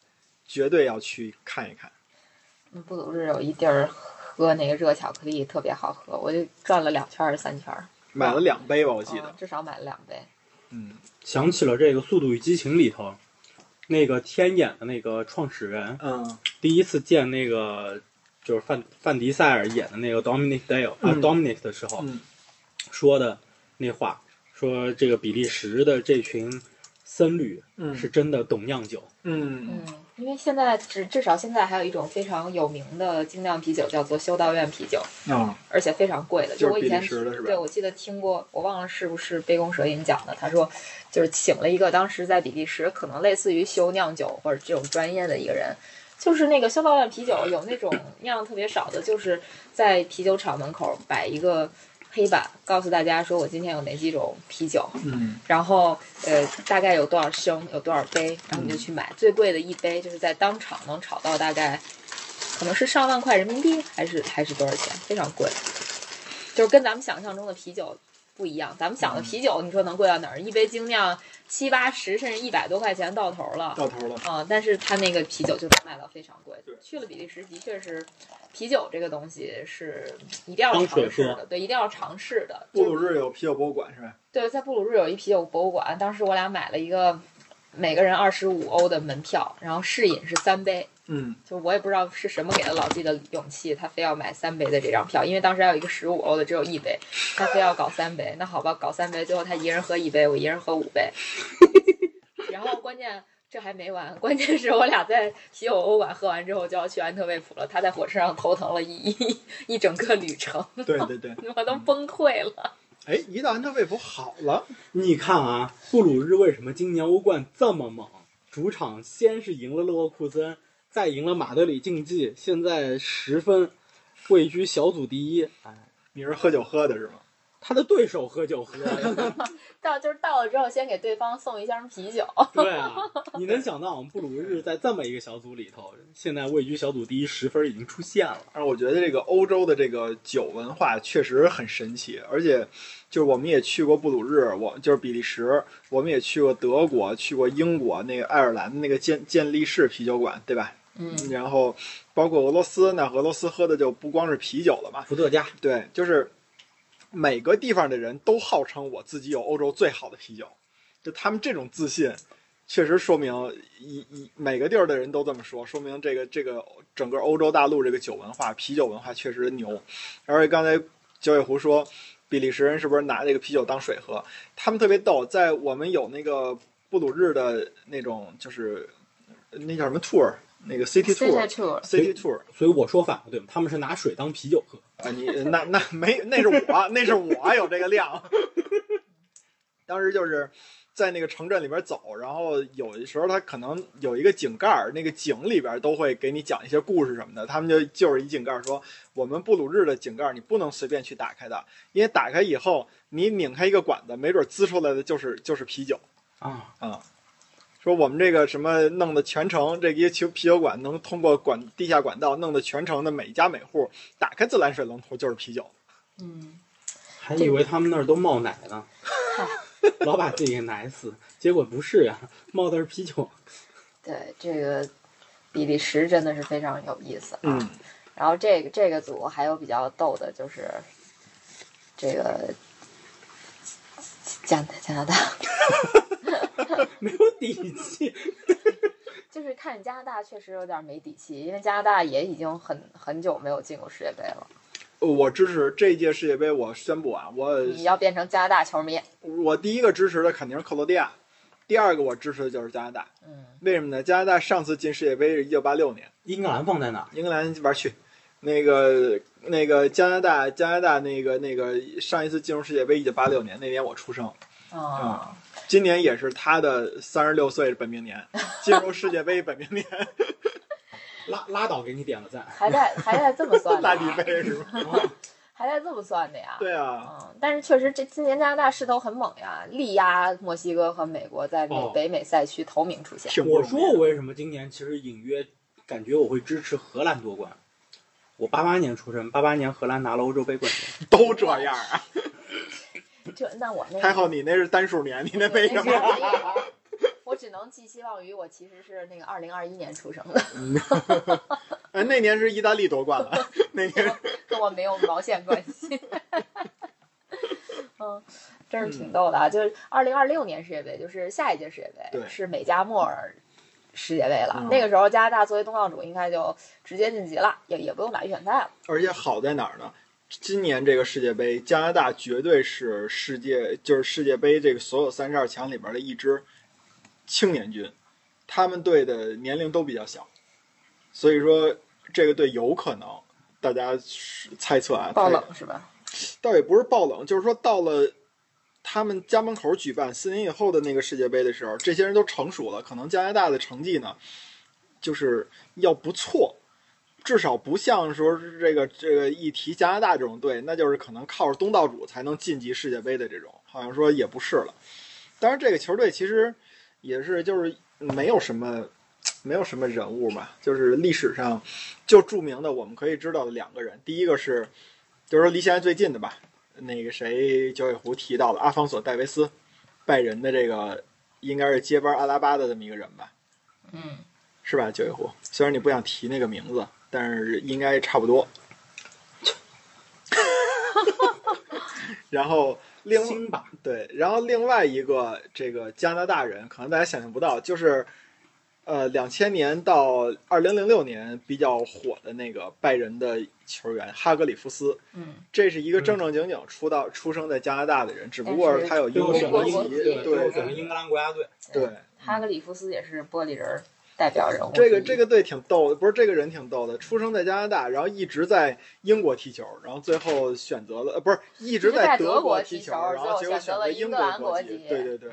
Speaker 4: 绝对要去看一看。
Speaker 3: 嗯布鲁日有一地儿喝那个热巧克力特别好喝，我就转了两圈儿三圈儿，
Speaker 4: 买了两杯吧，我记
Speaker 3: 嗯
Speaker 4: 得。
Speaker 3: 至少买了两杯。
Speaker 4: 嗯
Speaker 5: 想起了这个《速度与激情》里头，那个天眼的那个创始人，
Speaker 4: 嗯
Speaker 5: 第一次见那个就是范范迪塞尔演的那个 Dominic Dale 啊、
Speaker 4: 嗯
Speaker 5: Dominic 的时候
Speaker 4: 嗯
Speaker 5: 说的那话，说这个比利时的这群僧侣
Speaker 4: 嗯
Speaker 5: 是真的懂酿酒。
Speaker 4: 嗯
Speaker 3: 嗯，因为现在至至少现在还有一种非常有名的精酿啤酒叫做修道院啤酒，
Speaker 4: 啊，
Speaker 3: 而且非常贵的。
Speaker 4: 就是比利
Speaker 3: 我以前
Speaker 4: 时的是吧
Speaker 3: 对，我记得听过，我忘了是不是杯弓蛇影讲的。他说，就是请了一个当时在比利时可能类似于修酿酒或者这种专业的一个人，就是那个修道院啤酒有那种酿特别少的，就是在啤酒厂门口摆一个黑板，告诉大家说我今天有哪几种啤酒，
Speaker 4: 嗯
Speaker 3: 然后呃大概有多少升，有多少杯，然后你就去买。最贵的一杯就是在当场能炒到大概可能是上万块人民币，还是还是多少钱，非常贵。就是跟咱们想象中的啤酒不一样。咱们想的啤酒，你说能贵到哪儿？一杯精酿七八十甚至一百多块钱到头了。
Speaker 4: 到头了。
Speaker 3: 啊、但是它那个啤酒就能卖到非常贵。去了比利时，的确是啤酒这个东西是一定要尝试的，对，一定要尝试的。
Speaker 4: 布鲁日有啤酒博物馆是吧？
Speaker 3: 对，在布鲁日有一啤酒博物馆，当时我俩买了一个每个人二十五欧的门票，然后试饮是三杯。
Speaker 4: 嗯
Speaker 3: 就我也不知道是什么给了老纪的勇气，他非要买三杯的这张票，因为当时还有一个十五欧的只有一杯，他非要搞三杯。那好吧，搞三杯，最后他一人喝一杯，我一人喝五杯。[LAUGHS] 然后关键这还没完，关键是我俩在啤酒博物馆喝完之后就要去安特卫普了，他在火车上头疼了一一一整个旅程，
Speaker 4: 对对对。[LAUGHS]
Speaker 3: 我都崩溃了。
Speaker 4: 哎，一到安特卫普好了。
Speaker 5: 你看啊，布鲁日为什么今年欧冠这么猛？主场先是赢了勒沃库森，再赢了马德里竞技，现在十分位居小组第一。哎，
Speaker 4: 你是喝酒喝的是吗？
Speaker 5: 他的对手喝酒喝，[LAUGHS]
Speaker 3: 到就是到了之后，先给对方送一箱啤酒。[LAUGHS]
Speaker 5: 对啊，[LAUGHS] 你能想到我们布鲁日在这么一个小组里头，现在位居小组第一，十分已经出现了。
Speaker 4: 而我觉得这个欧洲的这个酒文化确实很神奇，而且就是我们也去过布鲁日，我就是比利时，我们也去过德国，去过英国那个爱尔兰的那个健健力士啤酒馆，对吧？
Speaker 3: 嗯，
Speaker 4: 然后包括俄罗斯，那俄罗斯喝的就不光是啤酒了嘛，
Speaker 5: 伏特加，
Speaker 4: 对，就是每个地方的人都号称我自己有欧洲最好的啤酒，就他们这种自信，确实说明一一每个地儿的人都这么说，说明这个这个整个欧洲大陆这个酒文化、啤酒文化确实牛。而且刚才九尾狐说，比利时人是不是拿这个啤酒当水喝？他们特别逗，在我们有那个布鲁日的那种，就是那叫什么 tour，那个 city tour。tour，City tour
Speaker 5: 所以我说反了，对吗？他们是拿水当啤酒喝。
Speaker 4: 啊，你那那没那是我，那是我有这个量。当时就是在那个城镇里边走，然后有的时候他可能有一个井盖，那个井里边都会给你讲一些故事什么的。他们就就是一井盖说，我们布鲁日的井盖你不能随便去打开的，因为打开以后你拧开一个管子，没准滋出来的就是就是啤酒
Speaker 5: 啊，
Speaker 4: 啊。说我们这个什么弄的全城这些啤啤酒馆能通过管地下管道弄的全城的每家每户打开自来水龙头就是啤酒。
Speaker 3: 嗯，
Speaker 5: 还以为他们那儿都冒奶呢，[LAUGHS] 老把自己给奶死，结果不是呀，冒的是啤酒。[LAUGHS]
Speaker 3: 对，这个比利时真的是非常有意思啊。
Speaker 4: 嗯，
Speaker 3: 然后这个这个组还有比较逗的就是这个加加拿大，[LAUGHS] [LAUGHS]
Speaker 5: 没有底气。[LAUGHS]
Speaker 3: 就是看加拿大确实有点没底气，因为加拿大也已经很很久没有进过世界杯了。
Speaker 4: 我支持这一届世界杯，我宣布啊，我
Speaker 3: 你要变成加拿大球迷，
Speaker 4: 我第一个支持的肯定是克罗地亚，第二个我支持的就是加拿大。
Speaker 3: 嗯，
Speaker 4: 为什么呢？加拿大上次进世界杯是一九八六年，
Speaker 5: 英格兰放在哪？
Speaker 4: 英格兰玩去。那个那个加拿大加拿大那个那个上一次进入世界杯一九八六年，那年我出生，
Speaker 3: 啊、
Speaker 4: 今年也是他的三十六岁本命年，[LAUGHS] 进入世界杯本命年，
Speaker 5: 拉拉倒，给你点个赞。
Speaker 3: 还在还在这么算的、
Speaker 4: 拉
Speaker 3: 啊
Speaker 4: 里，杯是吧？[LAUGHS]
Speaker 3: 还在这么算的呀？
Speaker 4: 对啊，
Speaker 3: 嗯，但是确实这今年加拿大势头很猛呀，力压墨西哥和美国在美、
Speaker 5: 哦
Speaker 3: 北美赛区头名出现。
Speaker 5: 我说我为什么今年其实隐约感觉我会支持荷兰夺冠。我八八年出生，八八年荷兰拿了欧洲杯冠军。
Speaker 4: 都这样啊。
Speaker 3: 这那我那
Speaker 4: 还好你那是单数年，你那没什么。[LAUGHS]
Speaker 3: 我只能寄希望于我其实是那个二零二一年出生的，
Speaker 4: 哎，那年是意大利夺冠了，[LAUGHS] 那年
Speaker 3: 跟我没有毛线关系。嗯，真是挺逗的啊！就是二零二六年世界杯，就是下一届世界杯是美加墨尔世界杯了。
Speaker 4: 嗯
Speaker 3: 那个时候加拿大作为东道主，应该就直接晋级了，也也不用打预选赛了。
Speaker 4: 而且好在哪儿呢？今年这个世界杯，加拿大绝对是世界就是世界杯这个所有三十二强里边的一支青年军，他们队的年龄都比较小，所以说这个队有可能，大家猜测啊，
Speaker 3: 爆冷是吧？
Speaker 4: 倒也不是爆冷，就是说到了他们家门口举办四年以后的那个世界杯的时候，这些人都成熟了，可能加拿大的成绩呢，就是要不错，至少不像说是这个这个一提加拿大这种队，那就是可能靠着东道主才能晋级世界杯的这种，好像说也不是了。当然，这个球队其实也是就是没有什么。没有什么人物吧，就是历史上就著名的我们可以知道的两个人，第一个是就是说离现在最近的吧，那个谁九尾狐提到了阿方索·戴维斯，拜仁的这个应该是接班阿拉巴的这么一个人吧，
Speaker 3: 嗯，
Speaker 4: 是吧？九尾狐，虽然你不想提那个名字，但是应该差不多。然后另对，然后另外一个这个加拿大人，可能大家想象不到，就是呃，两千年到二零零六年比较火的那个拜仁的球员哈格里夫斯，
Speaker 3: 嗯，
Speaker 4: 这是一个正正经经出道、出生在加拿大的人，只不过他有英
Speaker 5: 最后
Speaker 4: 国籍，
Speaker 5: 对，英格兰国家队。
Speaker 4: 对。
Speaker 3: 哈格里夫斯也是玻璃人儿代表人物。
Speaker 4: 这个这个队挺逗的，不是这个人挺逗的，出生在加拿大，然后一直在英国踢球，然后最后选择了呃不是一直
Speaker 3: 在
Speaker 4: 德
Speaker 3: 德国
Speaker 4: 踢
Speaker 3: 踢球
Speaker 4: 然后结果
Speaker 3: 最后选择了
Speaker 4: 英
Speaker 3: 英格兰
Speaker 4: 国
Speaker 3: 国籍
Speaker 4: 对对对，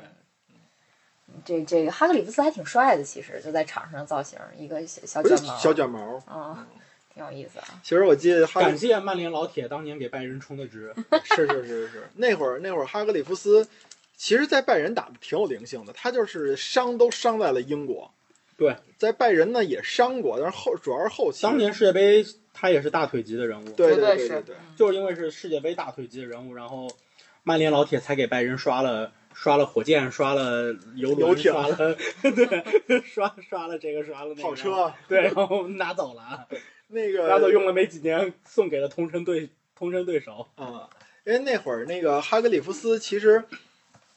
Speaker 3: 这这个哈格里夫斯还挺帅的，其实就在场上造型，一个小小卷毛，
Speaker 4: 小卷毛。
Speaker 3: 嗯，挺有意思啊。
Speaker 4: 其实我记得哈格
Speaker 5: 感谢曼联老铁当年给拜仁充的值。[LAUGHS]
Speaker 4: 是是是是，那会儿那会儿哈格里夫斯，其实，在拜仁打的挺有灵性的，他就是伤都伤在了英国，
Speaker 5: 对，
Speaker 4: 在拜仁呢也伤过，但是后主要是后期。
Speaker 5: 当年世界杯他也是大腿级的人物，
Speaker 4: 对
Speaker 3: 对
Speaker 4: 对对对，
Speaker 5: 就是因为是世界杯大腿级的人物，然后曼联老铁才给拜仁刷了刷了火箭，刷了游轮，
Speaker 4: 游艇
Speaker 5: 刷了 [LAUGHS] 对，刷刷了这个，刷了那个
Speaker 4: 跑车
Speaker 5: 对，然后拿走了，
Speaker 4: 那个
Speaker 5: 拿走用了没几年，送给了同城对同城对手。
Speaker 4: 啊、因为那会儿那个哈格里夫斯其实，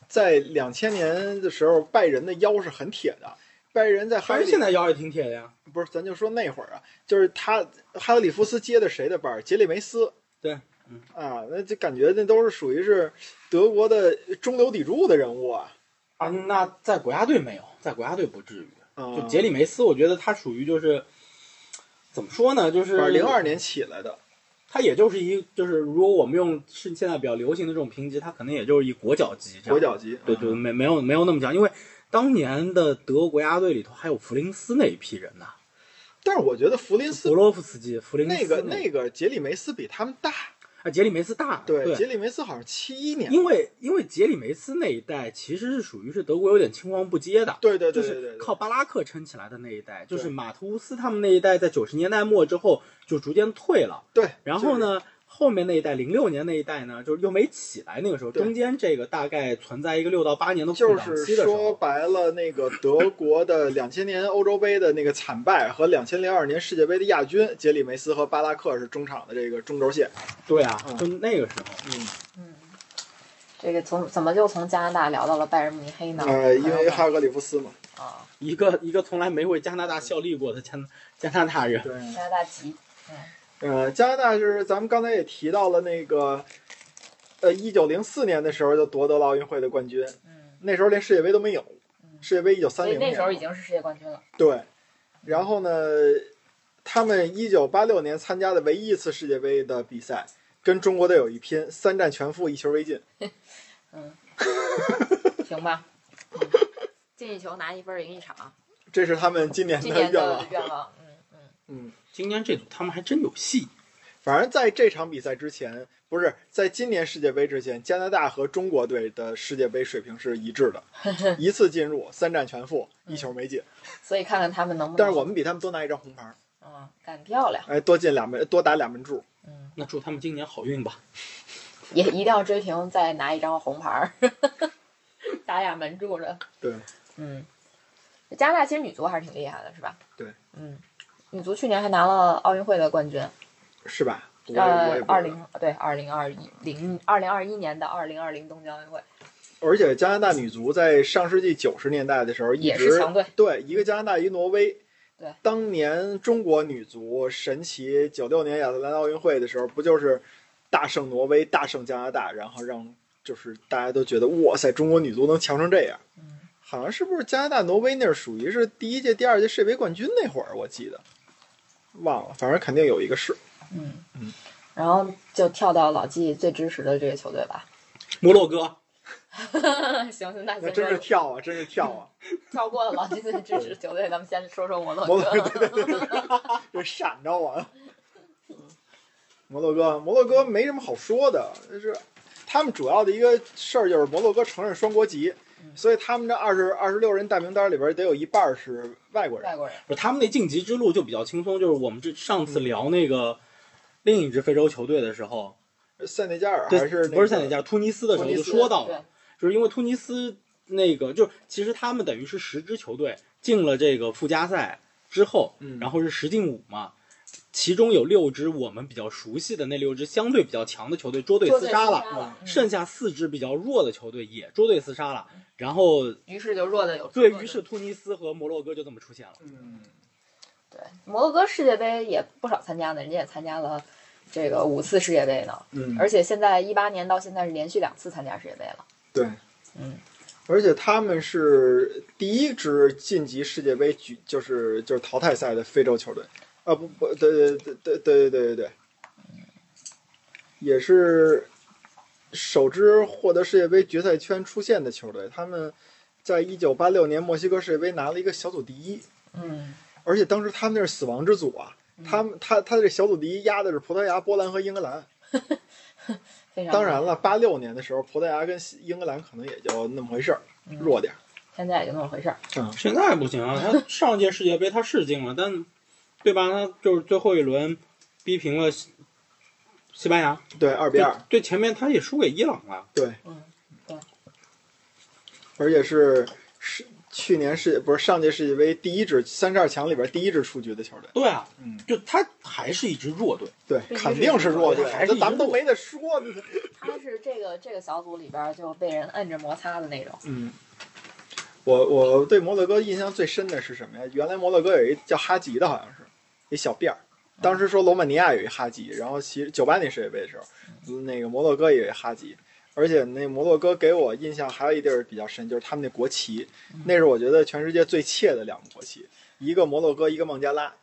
Speaker 4: 在两千年的时候，拜仁的腰是很铁的。拜仁在哈
Speaker 5: 反
Speaker 4: 格里
Speaker 5: 现在腰也挺铁的呀。
Speaker 4: 不是，咱就说那会儿啊，就是他哈格里夫斯接的谁的班儿？杰里梅斯。
Speaker 5: 对，嗯
Speaker 4: 啊，那就感觉那都是属于是德国的中流砥柱的人物啊。
Speaker 5: 啊，那在国家队没有，在国家队不至于。
Speaker 4: 嗯、
Speaker 5: 就杰里梅斯，我觉得他属于就是怎么说呢，就是
Speaker 4: 零二年起来的，
Speaker 5: 他也就是一就是如果我们用是现在比较流行的这种评级，他可能也就是一国脚级。
Speaker 4: 国脚级，
Speaker 5: 对对，没没有没有那么强，因为当年的德国国家队里头还有弗林斯那一批人呢，
Speaker 4: 但是我觉得弗林斯
Speaker 5: 弗洛夫斯基、弗林斯
Speaker 4: 那个
Speaker 5: 那
Speaker 4: 那个杰里梅斯比他们大，
Speaker 5: 啊杰里梅斯大，对，
Speaker 4: 杰里梅斯好像七一年，
Speaker 5: 因为因为杰里梅斯那一代其实是属于是德国有点青黄不接的，
Speaker 4: 对对对
Speaker 5: 就是靠巴拉克撑起来的那一代，就是马图乌斯他们那一代，在九十年代末之后就逐渐退了。
Speaker 4: 对，
Speaker 5: 然后呢，后面那一代，零六年那一代呢，就是又没起来。那个时候，中间这个大概存在一个六到八年的空档
Speaker 4: 就是
Speaker 5: 期的时候，
Speaker 4: 说白了，那个德国的两千年欧洲杯的那个惨败和两千零二年世界杯的亚军，杰里梅斯和巴拉克是中场的这个中轴线。
Speaker 5: 对啊，
Speaker 4: 嗯
Speaker 5: 就那个时候，
Speaker 4: 嗯，
Speaker 3: 嗯，这个从怎么就从加拿大聊到了拜仁慕尼黑呢？
Speaker 4: 呃，因为哈格里夫斯嘛。
Speaker 3: 啊，
Speaker 5: 一个一个从来没为加拿大效力过的加加拿大人，
Speaker 4: 对，
Speaker 3: 加拿大籍，
Speaker 4: 呃，加拿大就是咱们刚才也提到了那个，呃，一九零四年的时候就夺得了奥运会的冠军，
Speaker 3: 嗯，
Speaker 4: 那时候连世界杯都没有，世界杯一九三零年
Speaker 3: 那时候已经是世界冠军了。
Speaker 4: 对，然后呢，他们一九八六年参加的唯一一次世界杯的比赛，跟中国队有一拼，三战全负，一球未进。[LAUGHS] [LAUGHS]
Speaker 3: 嗯行吧，嗯进一球拿一分赢一场，
Speaker 4: 这是他们今年
Speaker 3: 今年的
Speaker 4: 的愿望。
Speaker 3: 愿望。嗯嗯，
Speaker 4: 嗯，
Speaker 5: 今年这组他们还真有戏。
Speaker 4: 反正在这场比赛之前，不是在今年世界杯之前，加拿大和中国队的世界杯水平是一致的，[LAUGHS] 一次进入，三战全负，一球没进。
Speaker 3: 所以看看他们能不能。
Speaker 4: 但是我们比他们多拿一张红牌，
Speaker 3: 嗯，干漂亮，
Speaker 4: 哎，多进两门，多打两门柱。
Speaker 3: 嗯，
Speaker 5: 那祝他们今年好运吧。
Speaker 3: 也一定要追平，再拿一张红牌儿，[LAUGHS] 打俩门柱的。
Speaker 4: 对，
Speaker 3: 嗯，加拿大其实女足还是挺厉害的，是吧？
Speaker 4: 对，
Speaker 3: 嗯，女足去年还拿了奥运会的冠军，
Speaker 4: 是吧？
Speaker 3: 呃二零对二零二一零二零二一年的二零二零东京奥运会
Speaker 4: 而且加拿大女足在上世纪九十年代的时候一
Speaker 3: 也
Speaker 4: 直
Speaker 3: 是强队，
Speaker 4: 对一个加拿大一个挪威。
Speaker 3: 对，
Speaker 4: 当年中国女足神奇九六年亚特兰大奥运会的时候，不就是大胜挪威、大胜加拿大，然后让就是大家都觉得哇塞，中国女足能强成这样。
Speaker 3: 嗯，
Speaker 4: 好像是不是加拿大、挪威那是属于是第一届、第二届世界杯冠军那会儿，我记得忘了，反正肯定有一个是。
Speaker 3: 嗯
Speaker 4: 嗯，
Speaker 3: 然后就跳到老季最支持的这个球队吧。
Speaker 5: 摩洛哥，
Speaker 3: 行 [LAUGHS] 行，那
Speaker 4: 那真是跳啊，真是跳啊！[LAUGHS]
Speaker 3: 跳过了老季最支持球队，咱们先说说摩洛
Speaker 4: 摩洛哥，
Speaker 3: 哥。
Speaker 4: 对对对对，这闪着我了。摩洛哥，摩洛哥没什么好说的，就是他们主要的一个事儿就是摩洛哥承认双国籍，所以他们这二十二十六人大名单里边得有一半是外国人。
Speaker 3: 外国人，
Speaker 5: 不是他们那晋级之路就比较轻松，就是我们这上次聊那个另一支非洲球队的时候，
Speaker 4: 塞内加尔
Speaker 5: 对
Speaker 4: 还是、那个、
Speaker 5: 不是塞内加尔，突尼斯的时候就说到了，就是因为突尼斯那个，就其实他们等于是十支球队进了这个附加赛之后，
Speaker 4: 嗯。
Speaker 5: 然后是十进五嘛，其中有六支我们比较熟悉的那六支相对比较强的球队捉对厮杀了，
Speaker 3: 了，嗯
Speaker 5: 剩下四支比较弱的球队也捉对厮杀了，然后
Speaker 3: 于是就弱的有
Speaker 5: 对于是突尼斯和摩洛哥就这么出现了。
Speaker 4: 嗯，
Speaker 3: 对摩洛哥世界杯也不少参加的，人家也参加了这个五次世界杯呢，
Speaker 4: 嗯，
Speaker 3: 而且现在一八年到现在是连续两次参加世界杯了。
Speaker 4: 对，
Speaker 3: 嗯，
Speaker 4: 而且他们是第一支晋级世界杯举，就是就是淘汰赛的非洲球队。啊不不，对对对对对对对对对，也是首支获得世界杯决赛圈出线的球队。他们在一九八六年墨西哥世界杯拿了一个小组第一，
Speaker 3: 嗯，
Speaker 4: 而且当时他们那是死亡之组啊。他们他他这小组第一压的是葡萄牙、波兰和英格兰。[LAUGHS] 当然了，八六年的时候，葡萄牙跟英格兰可能也就那么回事儿，弱点儿。
Speaker 3: 现在也就那么回事儿。
Speaker 5: 现在不行啊，他上届世界杯他是进了，但对吧？他就是最后一轮逼平了西西班牙，
Speaker 4: 对，二比二。
Speaker 5: 对前面他也输给伊朗了。
Speaker 4: 对，
Speaker 3: 嗯，
Speaker 4: 而且是是去年世不是上届世界杯第一支三十二强里边第一支出局的球队。
Speaker 5: 对啊，
Speaker 4: 嗯，
Speaker 5: 就他还是一支弱队。
Speaker 4: 对，肯定是弱队，
Speaker 5: 还是
Speaker 4: 这咱们都没得说。
Speaker 3: 他是这个这个小组里边就被人摁着摩擦的那种。
Speaker 4: 嗯，我我对摩洛哥印象最深的是什么呀？原来摩洛哥有一叫哈吉的，好像是一小辫儿。当时说罗马尼亚有一哈吉，然后其实九八年世界杯的时候，那个摩洛哥也有一哈吉。而且那摩洛哥给我印象还有一地儿比较深，就是他们那国旗，那是我觉得全世界最怯的两个国旗，一个摩洛哥，一个孟加拉。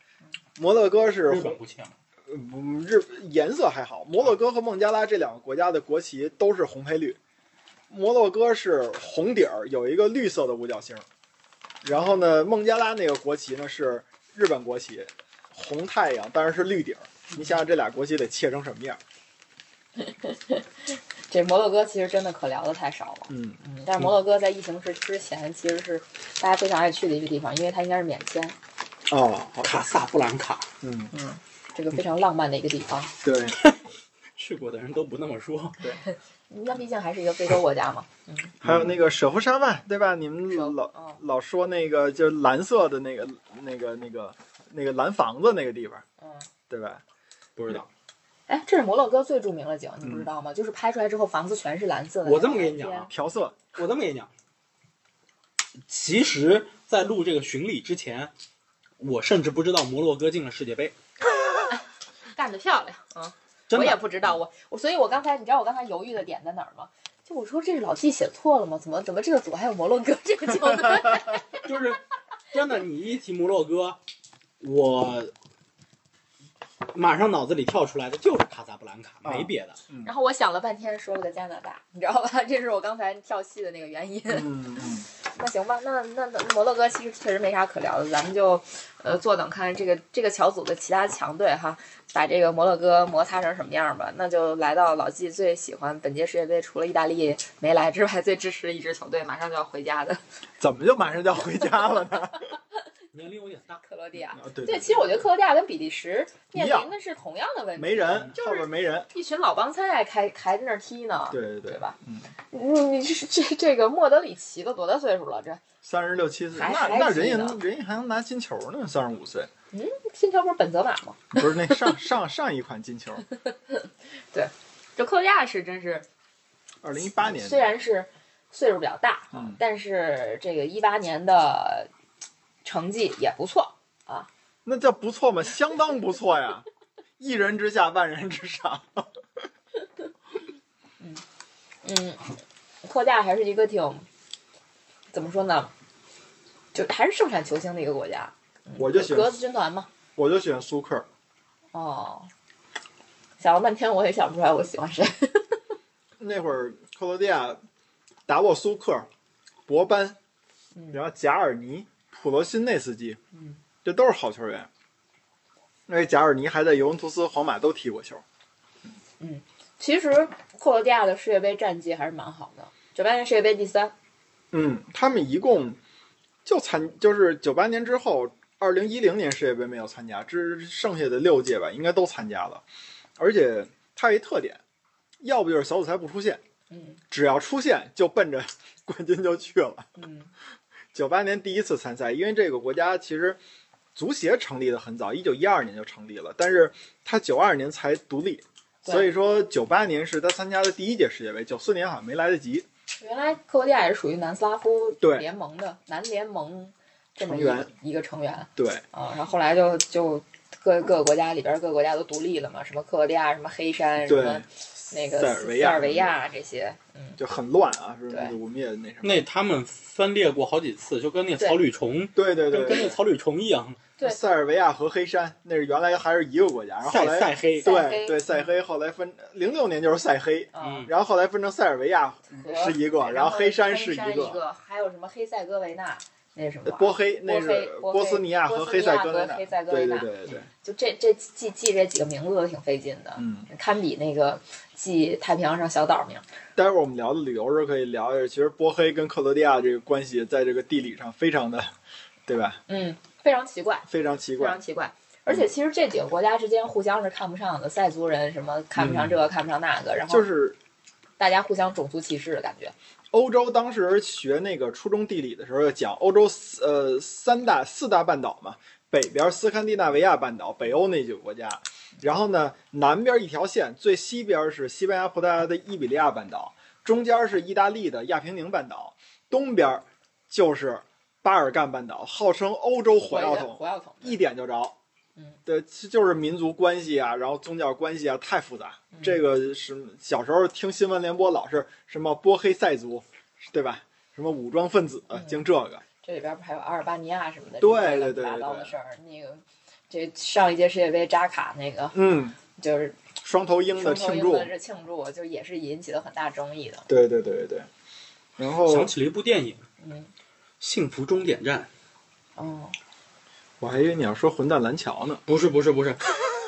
Speaker 4: 摩洛哥是红
Speaker 5: 日本不欠吗？
Speaker 4: 嗯，日颜色还好，摩洛哥和孟加拉这两个国家的国旗都是红配绿。摩洛哥是红底儿，有一个绿色的五角星。然后呢，孟加拉那个国旗呢是日本国旗，红太阳，当然是绿底儿。你想想这俩国旗得切成什么样？[LAUGHS]
Speaker 3: 这摩洛哥其实真的可聊的太少了。
Speaker 4: 嗯，
Speaker 3: 嗯，但是摩洛哥在疫情之之前其实是大家非常爱去的一个地方，因为它应该是免签，
Speaker 4: 哦，
Speaker 5: 卡萨布兰卡，
Speaker 4: 嗯嗯，
Speaker 3: 这个非常浪漫的一个地方。
Speaker 4: 对，[LAUGHS]
Speaker 5: 去过的人都不那么说。
Speaker 3: 对那毕竟还是一个非洲国家嘛。[LAUGHS] 嗯，
Speaker 4: 还有那个舍夫沙万，对吧？你们
Speaker 3: 舍
Speaker 4: 老
Speaker 3: 嗯
Speaker 4: 老说那个就是蓝色的那个那个那个那个蓝房子那个地方，
Speaker 3: 嗯。
Speaker 4: 对吧？
Speaker 5: 不知道，
Speaker 3: 哎，这是摩洛哥最著名的景，你不知道吗？就是拍出来之后房子全是蓝色的。
Speaker 5: 我这么跟你讲啊
Speaker 4: 调色，
Speaker 5: 我这么跟你讲，其实，在录这个巡礼之前，我甚至不知道摩洛哥进了世界杯。
Speaker 3: 干得漂亮啊！
Speaker 5: 真
Speaker 3: 我也，不知道，我我所以，我刚才你知道我刚才犹豫的点在哪儿吗？就我说这是老季写错了吗？怎么怎么这个组还有摩洛哥这个球队？[LAUGHS]
Speaker 5: 就是真的，你一提摩洛哥，我马上脑子里跳出来的就是卡萨布兰卡，
Speaker 4: 啊
Speaker 5: 没别的。
Speaker 3: 然后我想了半天，说了个加拿大，[LAUGHS] 你知道吧？这是我刚才跳戏的那个原因。
Speaker 4: 嗯嗯，[LAUGHS]
Speaker 3: 那行吧，那那那摩洛哥其实确实没啥可聊的，咱们就呃坐等看这个这个小组的其他强队哈，把这个摩洛哥摩擦成什么样吧。那就来到老纪最喜欢本届世界杯，除了意大利没来之外，最支持的一支球队，马上就要回家的 [LAUGHS]
Speaker 4: 怎么就马上就要回家了呢？
Speaker 5: 年龄有点大，
Speaker 3: 克罗地亚。
Speaker 4: 啊对
Speaker 3: 对，其实我觉得克罗地亚跟比利时面临的是同样的问题，
Speaker 4: 没人，
Speaker 3: 就是
Speaker 4: 后边没人，
Speaker 3: 一群老帮菜还还在那儿踢呢，
Speaker 4: 对对对，
Speaker 3: 对吧？
Speaker 4: 嗯，
Speaker 3: 你你这这这个莫德里奇都多大岁数了？这
Speaker 4: 三十六七岁，那那人
Speaker 3: 还记得
Speaker 4: 家人家还能拿金球呢，三十五岁，嗯
Speaker 3: 金球不是本泽马吗？
Speaker 4: 不是那上上上一款金球，[LAUGHS] 对
Speaker 3: 这克罗地亚是真是
Speaker 4: 二零一八年，
Speaker 3: 虽然是岁数比较大，
Speaker 4: 嗯
Speaker 3: 但是这个一八年的成绩也不错啊。
Speaker 4: 那叫不错吗？相当不错呀，一人之下，万人之上。[LAUGHS]
Speaker 3: 嗯，克罗地亚还是一个挺怎么说呢，就还是盛产球星的一个国家。格
Speaker 4: 我就喜欢格，
Speaker 3: 子军团嘛。
Speaker 4: 我就喜欢苏克，
Speaker 3: 哦，想了半天我也想不出来我喜欢谁。[LAUGHS]
Speaker 4: 那会儿克罗地亚达沃苏克、博班，
Speaker 3: 嗯
Speaker 4: 然后贾尔尼、普罗辛内斯基，
Speaker 3: 嗯，
Speaker 4: 这都是好球员。那为贾尔尼还在尤文图斯、皇马都踢过球。
Speaker 3: 嗯其实克罗地亚的世界杯战绩还是蛮好的，九八年世界杯第三。
Speaker 4: 嗯，他们一共就参，就是九八年之后，二零一零年世界杯没有参加，之剩下的六届吧，应该都参加了。而且它有一特点，要不就是小组赛不出现，
Speaker 3: 嗯
Speaker 4: 只要出现就奔着 [LAUGHS] 冠军就去了。
Speaker 3: 嗯 [LAUGHS]
Speaker 4: 九八年第一次参赛，因为这个国家其实足协成立的很早，一九一二年就成立了，但是它九二年才独立，所以说九八年是他参加的第一届世界杯，九四年好像没来得及。
Speaker 3: 原来克罗地亚也是属于南斯拉夫联盟的南联盟这么一
Speaker 4: 成员
Speaker 3: 一个成员
Speaker 4: 对，
Speaker 3: 啊，然后后来就就各各个国家里边各个国家都独立了嘛，什么克罗地亚、什么黑山、什么那个
Speaker 4: 塞尔维亚
Speaker 3: 塞尔维亚这些，嗯，
Speaker 4: 就很乱啊，是
Speaker 3: 吧
Speaker 4: 我们也那什么。
Speaker 5: 那他们分裂过好几次，就跟那草履虫，
Speaker 4: 对对对
Speaker 5: 跟跟那草履虫一样，
Speaker 3: 对
Speaker 4: 塞尔维亚和黑山那是原来还是一个国家，然后来
Speaker 5: 赛黑。
Speaker 4: 对对塞黑，后来分零六年就是塞黑，
Speaker 3: 啊
Speaker 5: 嗯，
Speaker 4: 然后后来分成塞尔维亚
Speaker 3: 和
Speaker 4: 是一个，然后黑山是
Speaker 3: 一
Speaker 4: 个，
Speaker 3: 还有什么黑塞哥维纳，那是什么？
Speaker 4: 波黑那是
Speaker 3: 波
Speaker 4: 波斯尼亚和黑塞哥维纳，
Speaker 3: 波斯尼亚和黑塞哥
Speaker 4: 对对对对对，
Speaker 3: 就这这记记这几个名字都挺费劲的，
Speaker 4: 嗯。
Speaker 3: 堪比那个记太平洋上小岛名。
Speaker 4: 待会儿我们聊的旅游时候可以聊一下，其实波黑跟克罗地亚这个关系在这个地理上非常的，对吧？
Speaker 3: 嗯，非常奇怪，
Speaker 4: 非常奇怪
Speaker 3: 非常。奇怪。而且其实这几个国家之间互相是看不上的，塞族人什么看不上这个，看不上那个，然后
Speaker 4: 就是
Speaker 3: 大家互相种族歧视的感觉。
Speaker 4: 欧洲当时学那个初中地理的时候，讲欧洲四呃三大四大半岛嘛，北边斯堪的纳维亚半岛，北欧那几个国家，然后呢南边一条线，最西边是西班牙、葡萄牙的伊比利亚半岛，中间是意大利的亚平宁半岛，东边就是巴尔干半岛，号称欧洲火药桶，
Speaker 3: 火药桶，
Speaker 4: 一点就着。
Speaker 3: 嗯，
Speaker 4: 对，其就是民族关系啊，然后宗教关系啊，太复杂。
Speaker 3: 嗯
Speaker 4: 这个是小时候听新闻联播老是什么波黑塞族，对吧？什么武装分子，
Speaker 3: 嗯
Speaker 4: 净这个。
Speaker 3: 这里边不还有阿尔巴尼亚什么的，
Speaker 4: 对
Speaker 3: 这些乱七八
Speaker 4: 对对对对
Speaker 3: 糟的事儿。那个这上一届世界杯扎卡那个
Speaker 4: 嗯，
Speaker 3: 就是
Speaker 4: 双头鹰的庆祝
Speaker 3: 双头鹰的，这庆祝，就也是引起了很大争议的。
Speaker 4: 对对对对。然后
Speaker 5: 想起了一部电影《
Speaker 3: 嗯，
Speaker 5: 幸福终点站
Speaker 3: 哦，
Speaker 4: 我还以为你要说混蛋蓝桥呢。》，
Speaker 5: 不是不是不 [LAUGHS] 是，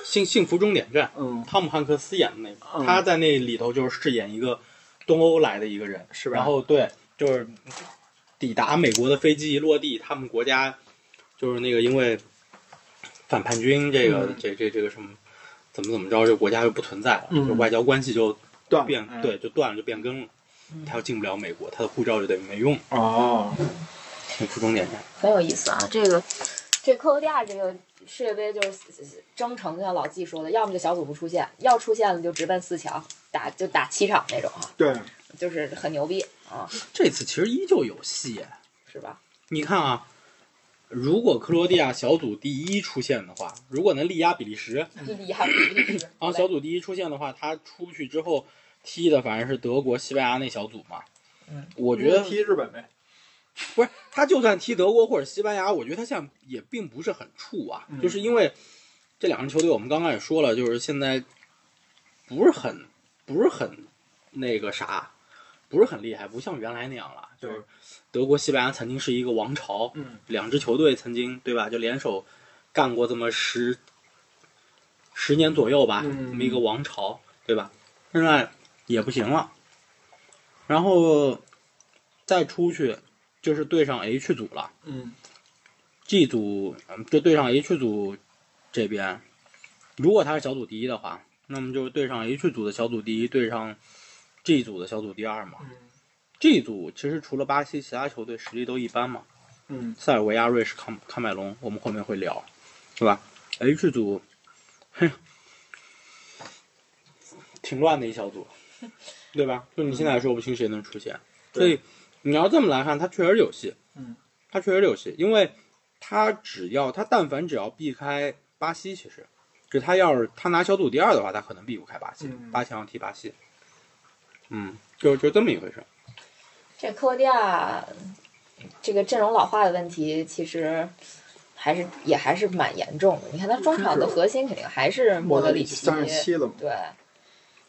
Speaker 5: 幸幸福终点站，
Speaker 4: 嗯，
Speaker 5: 汤姆汉克斯演的那个，
Speaker 4: 嗯
Speaker 5: 他在那里头就是饰演一个东欧来的一个人，
Speaker 4: 是吧
Speaker 5: 然后对，就是抵达美国的飞机一落地，他们国家就是那个因为反叛军这个、
Speaker 4: 嗯
Speaker 5: 这这这个什么怎么怎么着，这个国家就不存在了，
Speaker 4: 嗯
Speaker 5: 就外交关系就
Speaker 4: 断
Speaker 5: 变、
Speaker 4: 嗯
Speaker 5: 对就断了就变更了，他又进不了美国，他的护照就等于没用，
Speaker 4: 哦，
Speaker 5: 幸福终点站。
Speaker 3: 很有意思啊。这个这克罗地亚这个世界杯就是征程，就像老季说的，要么就小组不出现，要出现了就直奔四强，打就打七场那种啊，
Speaker 4: 对，
Speaker 3: 就是很牛逼啊，
Speaker 5: 这次其实依旧有戏，
Speaker 3: 是吧？
Speaker 5: 你看啊，如果克罗地亚小组第一出现的话，如果能力压比利时，
Speaker 3: 力压比利时！
Speaker 5: 然后小组第一出现的话，他出去之后踢的反正是德国、西班牙那小组嘛。
Speaker 3: 嗯，
Speaker 5: 我觉得
Speaker 4: 踢日本呗。
Speaker 5: 不是他，就算踢德国或者西班牙，我觉得他现在也并不是很怵啊，
Speaker 4: 嗯
Speaker 5: 就是因为这两支球队，我们刚刚也说了，就是现在不是很不是很那个啥，不是很厉害，不像原来那样了。就是德国、西班牙曾经是一个王朝，
Speaker 4: 嗯，
Speaker 5: 两支球队曾经对吧，就联手干过这么十十年左右吧，
Speaker 4: 嗯
Speaker 5: 这么一个王朝，对吧？现在也不行了，然后再出去就是对上 H 组了
Speaker 4: 嗯
Speaker 5: ，G 组嗯就对上 H 组这边，如果他是小组第一的话，那么就是对上 H 组的小组第一，对上 G 组的小组第二嘛。
Speaker 4: 嗯
Speaker 5: G 组其实除了巴西，其他球队实力都一般嘛。
Speaker 4: 嗯
Speaker 5: 塞尔维亚、瑞士、康康麦隆，我们后面会聊，是吧？H 组，哼，挺乱的一小组，[LAUGHS] 对吧？就你现在说不清谁能出现，所以你要这么来看，他确实有戏，
Speaker 4: 嗯，
Speaker 5: 他确实有戏，因为他只要他但凡只要避开巴西，其实就他要是他拿小组第二的话，他可能避不开巴西，
Speaker 4: 嗯
Speaker 5: 八强要踢巴西，嗯，就就这么一回事。
Speaker 3: 这克罗地亚这个阵容老化的问题，其实还是也还是蛮严重的。你看他中场的核心肯定还是莫德里奇，
Speaker 4: 三十七了嘛。
Speaker 3: 对，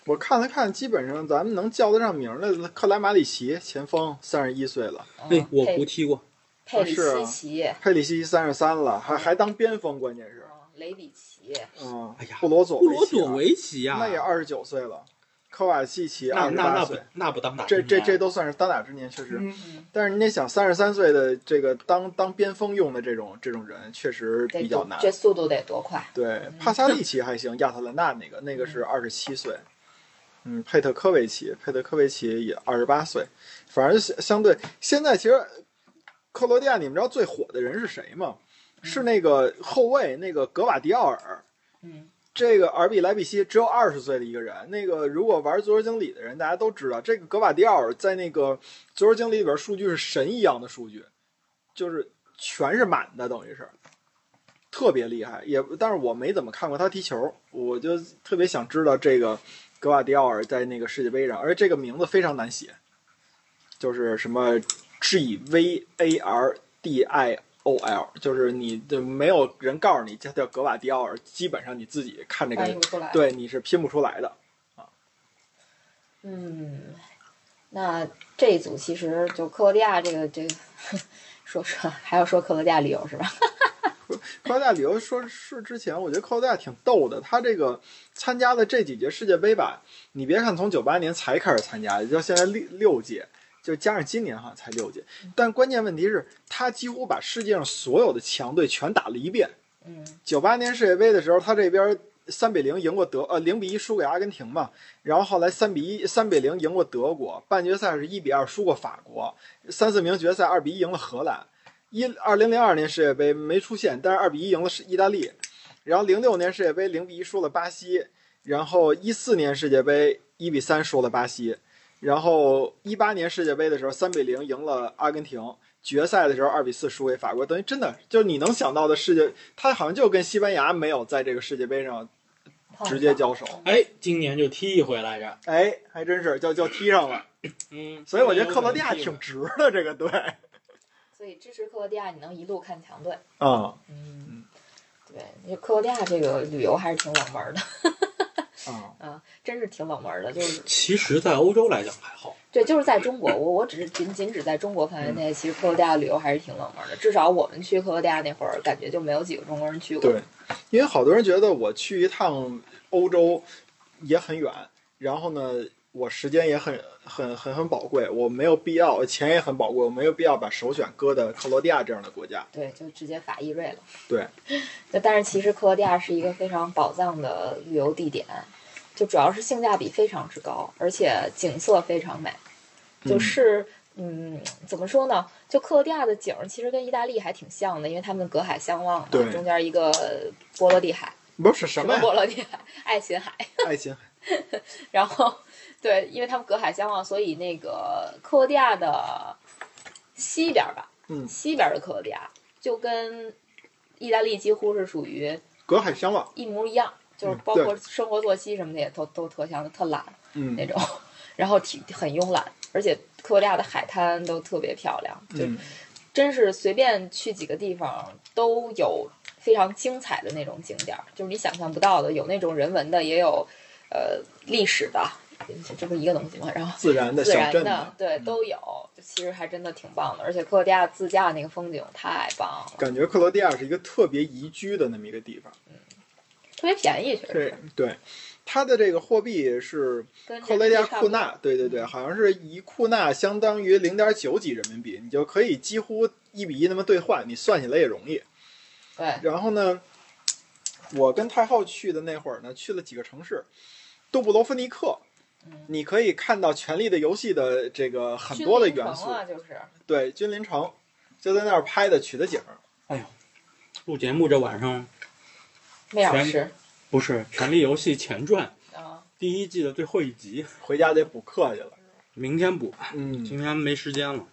Speaker 4: 我看了看，基本上咱们能叫得上名儿的，克莱马里奇前锋三十一岁了，
Speaker 5: 对
Speaker 3: 嗯，
Speaker 5: 我
Speaker 3: 佩
Speaker 5: 不踢过，
Speaker 3: 佩里西奇，
Speaker 4: 佩里西奇三十三了，还还当边锋，关键是，
Speaker 3: 嗯雷比奇，
Speaker 4: 嗯，
Speaker 5: 哎呀
Speaker 4: 布罗佐
Speaker 5: 布
Speaker 4: 维奇啊
Speaker 5: 罗佐维奇呀、
Speaker 4: 那也二十九岁了，科瓦西奇二十
Speaker 5: 那那那不
Speaker 4: 八岁，
Speaker 5: 那不当打
Speaker 4: 这这这都算是当打之年，确实。
Speaker 3: 嗯，
Speaker 4: 但是你得想，三十三岁的这个当当边锋用的这种这种人，确实比较难。
Speaker 3: 这速度得多快？
Speaker 4: 对，帕萨利奇还行，亚特兰大那个那个是二十七岁，嗯，佩特科维奇，佩特科维奇也二十八岁，反正相相对现在其实克罗地亚，你们知道最火的人是谁吗？是那个后卫那个格瓦迪奥尔，
Speaker 3: 嗯，
Speaker 4: 这个尔比莱比锡只有二十岁的一个人。那个如果玩足球经理的人，大家都知道，这个格瓦迪奥尔在那个足球经理里边数据是神一样的数据，就是全是满的，等于是。特别厉害，也但是我没怎么看过他踢球，我就特别想知道这个格瓦迪奥尔在那个世界杯上，而且这个名字非常难写，就是什么 G V A R D I O L，就是你就没有人告诉你这叫格瓦迪奥尔，基本上你自己看这个，对你是拼不出来的。
Speaker 3: 嗯，那这一组其实就克罗地亚这个这个，[LAUGHS] 说说还要说克罗地亚理由是吧？
Speaker 4: 克罗地亚旅游说是之前，我觉得科大挺逗的。他这个参加的这几届世界杯吧，你别看从九八年才开始参加，也就现在六六届，就加上今年好像才六届。但关键问题是，他几乎把世界上所有的强队全打了一遍。
Speaker 3: 嗯
Speaker 4: 九八年世界杯的时候，他这边三比零赢过德，呃，零比一输给阿根廷嘛。然后后来三比一、三比零赢过德国，半决赛是一比二输过法国，三四名决赛二比一赢了荷兰。一二零零二年世界杯没出现，但是二比一赢了是意大利。然后零六年世界杯零比一输了巴西，然后一四年世界杯一比三输了巴西，然后一八年世界杯的时候三比零赢了阿根廷，决赛的时候二比四输给法国，等于真的就是你能想到的世界，他好像就跟西班牙没有在这个世界杯上直接交手，
Speaker 5: 哎，今年就踢一回来着，
Speaker 4: 哎，还真是就就踢上了，
Speaker 5: 嗯，
Speaker 4: 所以我觉得克罗地亚挺值的这个队，
Speaker 3: 所以支持克罗地亚，你能一路看强队。
Speaker 4: 啊、
Speaker 3: 嗯，对，因为克罗地亚这个旅游还是挺冷门的
Speaker 4: 啊，[LAUGHS]
Speaker 3: 啊，真是挺冷门的。就是
Speaker 5: 其实，在欧洲来讲还好。
Speaker 3: 对，就是在中国，我我只是仅仅只在中国范围内，其实克罗地亚旅游还是挺冷门的。至少我们去克罗地亚那会儿，感觉就没有几个中国人去过。
Speaker 4: 对，因为好多人觉得我去一趟欧洲也很远，然后呢，我时间也很很很很宝贵，我没有必要，钱也很宝贵，我没有必要把首选搁在克罗地亚这样的国家。
Speaker 3: 对，就直接法意瑞了。
Speaker 4: 对，[LAUGHS]
Speaker 3: 就但是其实克罗地亚是一个非常宝藏的旅游地点，就主要是性价比非常之高，而且景色非常美。就是嗯怎么说呢？就克罗地亚的景儿其实跟意大利还挺像的，因为他们隔海相望嘛，中间一个波罗的海，
Speaker 4: 不是什
Speaker 3: 什么？波罗的海，[LAUGHS] 爱琴海。
Speaker 4: 爱琴海。
Speaker 3: 然后对，因为他们隔海相望，所以那个克罗地亚的西边儿吧，
Speaker 4: 嗯。
Speaker 3: 西边儿的克罗地亚就跟意大利几乎是属于
Speaker 4: 隔海相望。
Speaker 3: 一模一样，就是
Speaker 4: 嗯
Speaker 3: 包括生活作息什么的也都都特像，特懒
Speaker 4: 嗯。
Speaker 3: 那种，然后挺很慵懒，而且克罗地亚的海滩都特别漂亮，就
Speaker 4: 嗯，
Speaker 3: 真是随便去几个地方都有非常精彩的那种景点儿，就是你想象不到的，有那种人文的，也有呃历史的，这不是一个东西吗？然后
Speaker 4: 自然的
Speaker 3: 自
Speaker 4: 小镇
Speaker 3: 然的，对都有，其实还真的挺棒的，而且克罗地亚自驾那个风景太棒了，
Speaker 4: 感觉克罗地亚是一个特别宜居的那么一个地方。
Speaker 3: 嗯特别便宜，确实
Speaker 4: 对它的这个货币是克罗地亚库纳，对对对，好像是一库纳相当于零点九几人民币，你就可以几乎一比一那么兑换，你算起来也容易。
Speaker 3: 对，
Speaker 4: 然后呢，我跟太后去的那会儿呢，去了几个城市，杜布罗夫尼克，
Speaker 3: 嗯
Speaker 4: 你可以看到《权力的游戏》的这个很多的元素，
Speaker 3: 啊，就是。
Speaker 4: 对，君临城就在那儿拍的取的景哎呦。
Speaker 5: 录节目这晚上
Speaker 3: 没小时。
Speaker 5: 不是《权力游戏前传》
Speaker 3: 啊。
Speaker 5: 第一季的最后一集，
Speaker 4: 回家得补课去了，
Speaker 5: 明天补，
Speaker 4: 嗯，
Speaker 5: 今天没时间了。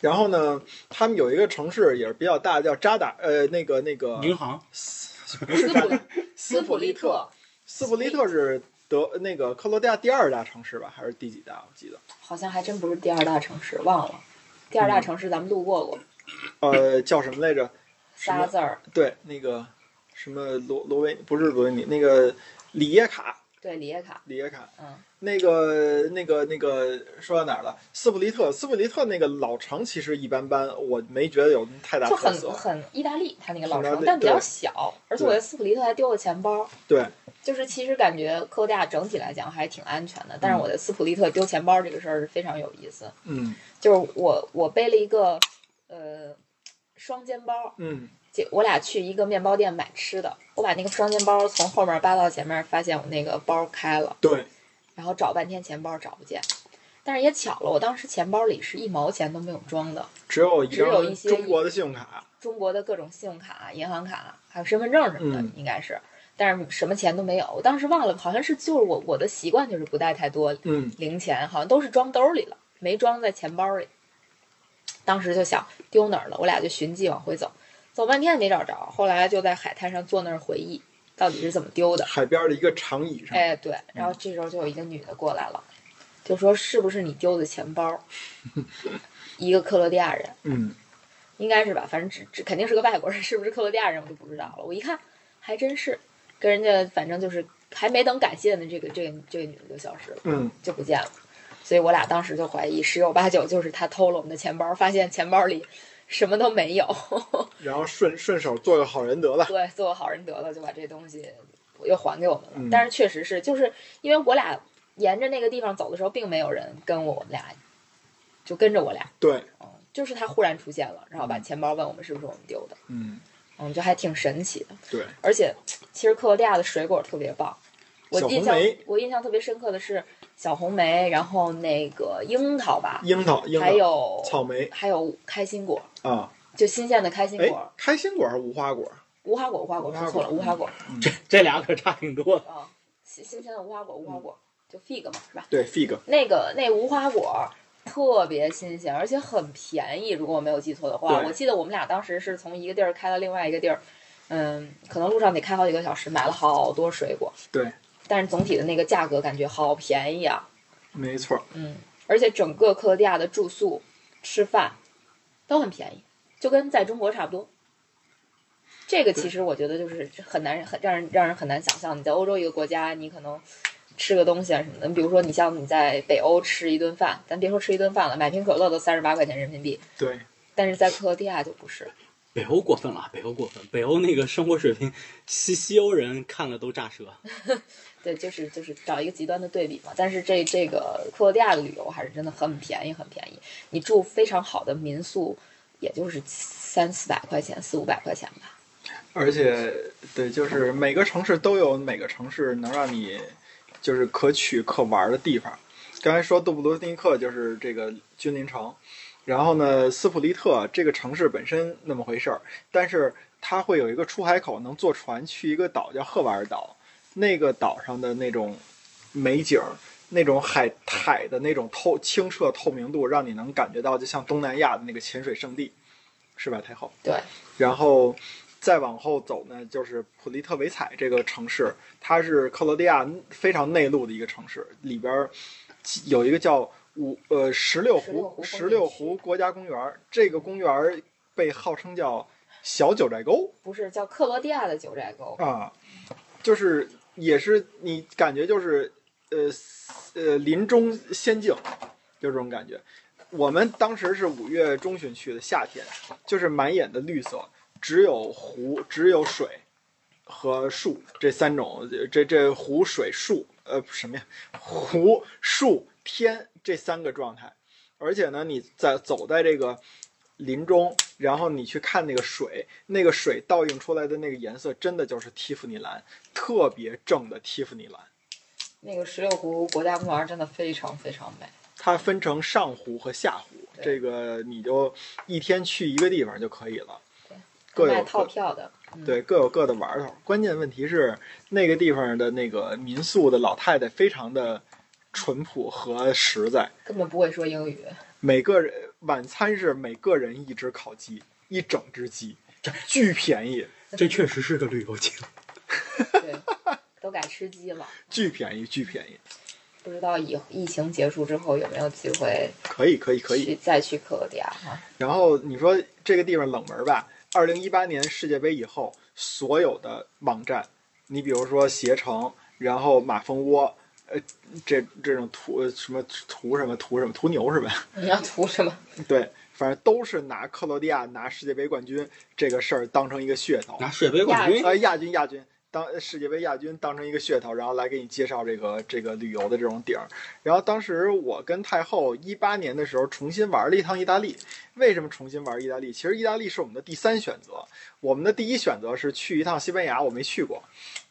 Speaker 4: 然后呢，他们有一个城市也是比较大，叫扎达，呃，那个那个
Speaker 5: 银行。
Speaker 4: 不是扎达，
Speaker 3: 斯普利特
Speaker 4: 斯普利特是德那个克罗地亚第二大城市吧，还是第几大？我记得，
Speaker 3: 好像还真不是第二大城市，忘了。第二大城市咱们路过过，
Speaker 4: 呃，叫什么来着？
Speaker 3: 仨字儿，
Speaker 4: 对，那个什么罗罗维不是罗维尼，那个里耶卡，
Speaker 3: 对，里耶卡，
Speaker 4: 里耶卡，
Speaker 3: 嗯，
Speaker 4: 那个那个那个说到哪儿了？斯普利特，斯普利特那个老城其实一般般，我没觉得有太大
Speaker 3: 就很
Speaker 4: 特色。
Speaker 3: 很意大利，它那个老城但比较小，而且我在斯普利特还丢了钱包。
Speaker 4: 对，
Speaker 3: 就是其实感觉克罗地亚整体来讲还挺安全的，但是
Speaker 4: 嗯
Speaker 3: 我在斯普利特丢钱包这个事儿是非常有意思。
Speaker 4: 嗯
Speaker 3: 就是我我背了一个呃双肩包，
Speaker 4: 嗯，
Speaker 3: 姐我俩去一个面包店买吃的，我把那个双肩包从后面扒到前面，发现我那个包开了，
Speaker 4: 对，
Speaker 3: 然后找半天钱包找不见。但是也巧了，我当时钱包里是一毛钱都没有装的，
Speaker 4: 只有一
Speaker 3: 只有一些
Speaker 4: 中国的信用卡。
Speaker 3: 中国的各种信用卡、银行卡，还有身份证什么的，
Speaker 4: 嗯
Speaker 3: 应该是，但是什么钱都没有。我当时忘了，好像是就是我我的习惯就是不带太多
Speaker 4: 嗯
Speaker 3: 零钱，好像都是装兜里了，没装在钱包里。当时就想丢哪儿了，我俩就寻迹往回走，走半天也没找着。后来就在海滩上坐那儿回忆，到底是怎么丢的。
Speaker 4: 海边的一个长椅上，
Speaker 3: 哎，对，然后这时候就有一个女的过来了，就说是不是你丢的钱包？[LAUGHS] 一个克罗地亚人，
Speaker 4: 嗯，
Speaker 3: 应该是吧，反正只只肯定是个外国人，是不是克罗地亚人我就不知道了。我一看还真是，跟人家反正就是还没等感谢呢，这个这个这个女的就消失了，
Speaker 4: 嗯，
Speaker 3: 就不见了。所以我俩当时就怀疑十有八九就是他偷了我们的钱包，发现钱包里什么都没有。[LAUGHS]
Speaker 4: 然后顺顺手做个好人得了。
Speaker 3: 对，做个好人得了，就把这东西又还给我们了。
Speaker 4: 嗯
Speaker 3: 但是确实是，就是因为我俩沿着那个地方走的时候，并没有人跟我们俩，就跟着我俩，
Speaker 4: 对，
Speaker 3: 嗯，就是他忽然出现了，然后把钱包问我们是不是我们丢的，
Speaker 4: 嗯，
Speaker 3: 嗯，就还挺神奇的。
Speaker 4: 对，
Speaker 3: 而且其实克罗地亚的水果特别棒，我印象我印象特别深刻的是小红莓，然后那个樱桃吧，
Speaker 4: 樱桃、樱桃还、
Speaker 3: 有
Speaker 4: 草莓
Speaker 3: 还有开心果，
Speaker 4: 啊，
Speaker 3: 就新鲜的开心
Speaker 4: 哎
Speaker 3: 果，，
Speaker 4: 开心果还是无花果？
Speaker 3: 无花果，无花果说错了，无花果
Speaker 5: 这这俩可差挺多的。
Speaker 3: 啊，新新鲜的无花果，无花果就 fig 嘛，是吧？
Speaker 4: 对，fig，
Speaker 3: 那个那无花果特别新鲜，而且很便宜。如果我没有记错的话，我记得我们俩当时是从一个地儿开到另外一个地儿，嗯，可能路上得开好几个小时，买了好多水果。
Speaker 4: 对，
Speaker 3: 但是总体的那个价格感觉好便宜啊，
Speaker 4: 没错。
Speaker 3: 嗯，而且整个克罗地亚的住宿、吃饭都很便宜，就跟在中国差不多。这个其实我觉得就是很难很让人让人很难想象，你在欧洲一个国家，你可能吃个东西啊什么的，比如说你像你在北欧吃一顿饭，咱别说吃一顿饭了，买瓶可乐都三十八块钱人民币，
Speaker 4: 对，
Speaker 3: 但是在克罗地亚就不是。
Speaker 5: 北欧过分了，北欧过分，北欧那个生活水平，西西欧人看了都炸舌。[LAUGHS]
Speaker 3: 对，就是就是找一个极端的对比嘛。但是这这个克罗地亚的旅游还是真的很便宜，很便宜。你住非常好的民宿，也就是三四百块钱，四五百块钱吧。
Speaker 4: 而且对，就是每个城市都有每个城市能让你就是可取可玩的地方。刚才说杜布罗尼克就是这个君临城，然后呢，斯普利特这个城市本身那么回事儿，但是它会有一个出海口，能坐船去一个岛叫赫瓦尔岛，那个岛上的那种美景，那种海海的那种透清澈透明度，让你能感觉到就像东南亚的那个潜水圣地，是吧，太后？
Speaker 3: 对，
Speaker 4: 然后再往后走呢，就是普利特维采这个城市，它是克罗地亚非常内陆的一个城市，里边儿有一个叫五呃十六湖
Speaker 3: 十六湖
Speaker 4: 湖国家公园儿，这个公园儿被号称叫小九寨沟
Speaker 3: 不是叫克罗地亚的九寨沟。
Speaker 4: 啊，就是也是你感觉就是呃呃林中仙境，就这种感觉。我们当时是五月中旬去的，夏天，就是满眼的绿色，只有湖，只有水和树这三种，这这湖水树，呃，什么呀？湖树天这三个状态。而且呢，你在走在这个林中，然后你去看那个水，那个水倒映出来的那个颜色，真的就是蒂芙尼蓝，特别正的蒂芙尼蓝。
Speaker 3: 那个十六湖国家公园真的非常非常美。
Speaker 4: 它分成上湖和下湖，这个你就一天去一个地方就可以了。各有
Speaker 3: 卖套
Speaker 4: 各
Speaker 3: 票的，嗯、
Speaker 4: 对，各有各的玩头。关键问题是那个地方的那个民宿的老太太非常的淳朴和实在，
Speaker 3: 根本不会说英语。
Speaker 4: 每个人晚餐是每个人一只烤鸡，一整只鸡，巨便宜，
Speaker 5: 这确实是个旅游景。[LAUGHS]
Speaker 3: 对，都改吃鸡了。
Speaker 4: 巨便宜，巨便宜。
Speaker 3: 不知道以疫情结束之后有没有机会
Speaker 4: 可以，可以，可以。
Speaker 3: 再去克罗地亚哈？
Speaker 4: 然后你说这个地方冷门吧？二零一八年世界杯以后，所有的网站，你比如说携程，然后马蜂窝，呃，这这种图什么图什么图什么图牛是吧？[LAUGHS]
Speaker 3: 你要图什么？[LAUGHS]
Speaker 4: 对，反正都是拿克罗地亚拿世界杯冠军这个事儿当成一个噱头，
Speaker 5: 拿世界杯冠军，
Speaker 4: 呃，亚军亚军当世界杯亚军当成一个噱头，然后来给你介绍这个这个旅游的这种地儿。然后当时我跟太后一八年的时候重新玩了一趟意大利。为什么重新玩意大利？其实意大利是我们的第三选择，我们的第一选择是去一趟西班牙，我没去过，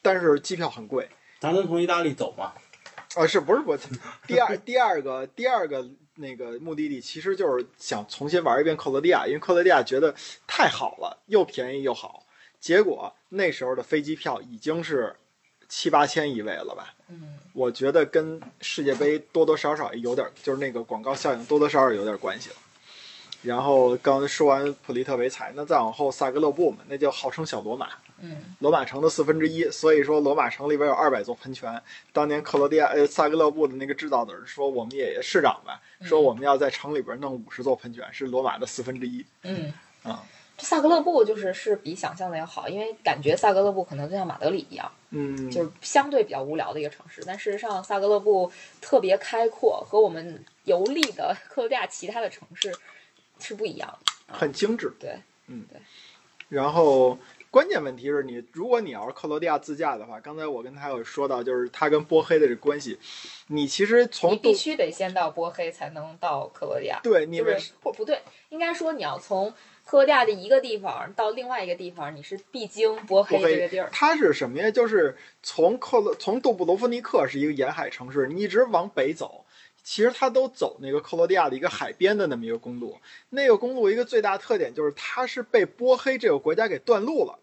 Speaker 4: 但是机票很贵。
Speaker 5: 咱能从意大利走吗？
Speaker 4: 啊，是不是我第二第二个第二个那个目的地，其实就是想重新玩一遍克罗地亚，因为克罗地亚觉得太好了，又便宜又好。结果那时候的飞机票已经是七八千一位了吧？
Speaker 3: 嗯，
Speaker 4: 我觉得跟世界杯多多少少有点，就是那个广告效应多多少少有点关系了。然后刚才说完普利特维采，那再往后萨格勒布嘛，那就号称小罗马，
Speaker 3: 嗯，
Speaker 4: 罗马城的四分之一。所以说罗马城里边有二百座喷泉。当年克罗地亚呃萨格勒布的那个制造者说，我们也市长吧，说我们要在城里边弄五十座喷泉，是罗马的四分之一。
Speaker 3: 嗯
Speaker 4: 啊，
Speaker 3: 这萨格勒布就是是比想象的要好，因为感觉萨格勒布可能就像马德里一样，
Speaker 4: 嗯，
Speaker 3: 就是相对比较无聊的一个城市。但事实上，萨格勒布特别开阔，和我们游历的克罗地亚其他的城市是不一样的。
Speaker 4: 很精致。
Speaker 3: 对，
Speaker 4: 然后关键问题是你，如果你要是克罗地亚自驾的话，刚才我跟他有说到，就是他跟波黑的这关系，你其实从杜
Speaker 3: 必须得先到波黑才能到克罗地亚。
Speaker 4: 对你们
Speaker 3: 就是或不对，应该说你要从克罗地亚的一个地方到另外一个地方，你是必经波黑
Speaker 4: 波黑
Speaker 3: 这个地儿。
Speaker 4: 它是什么呀？就是从克罗从杜布罗夫尼克是一个沿海城市，你一直往北走，其实它都走那个克罗地亚的一个海边的那么一个公路。那个公路一个最大特点就是它是被波黑这个国家给断路了。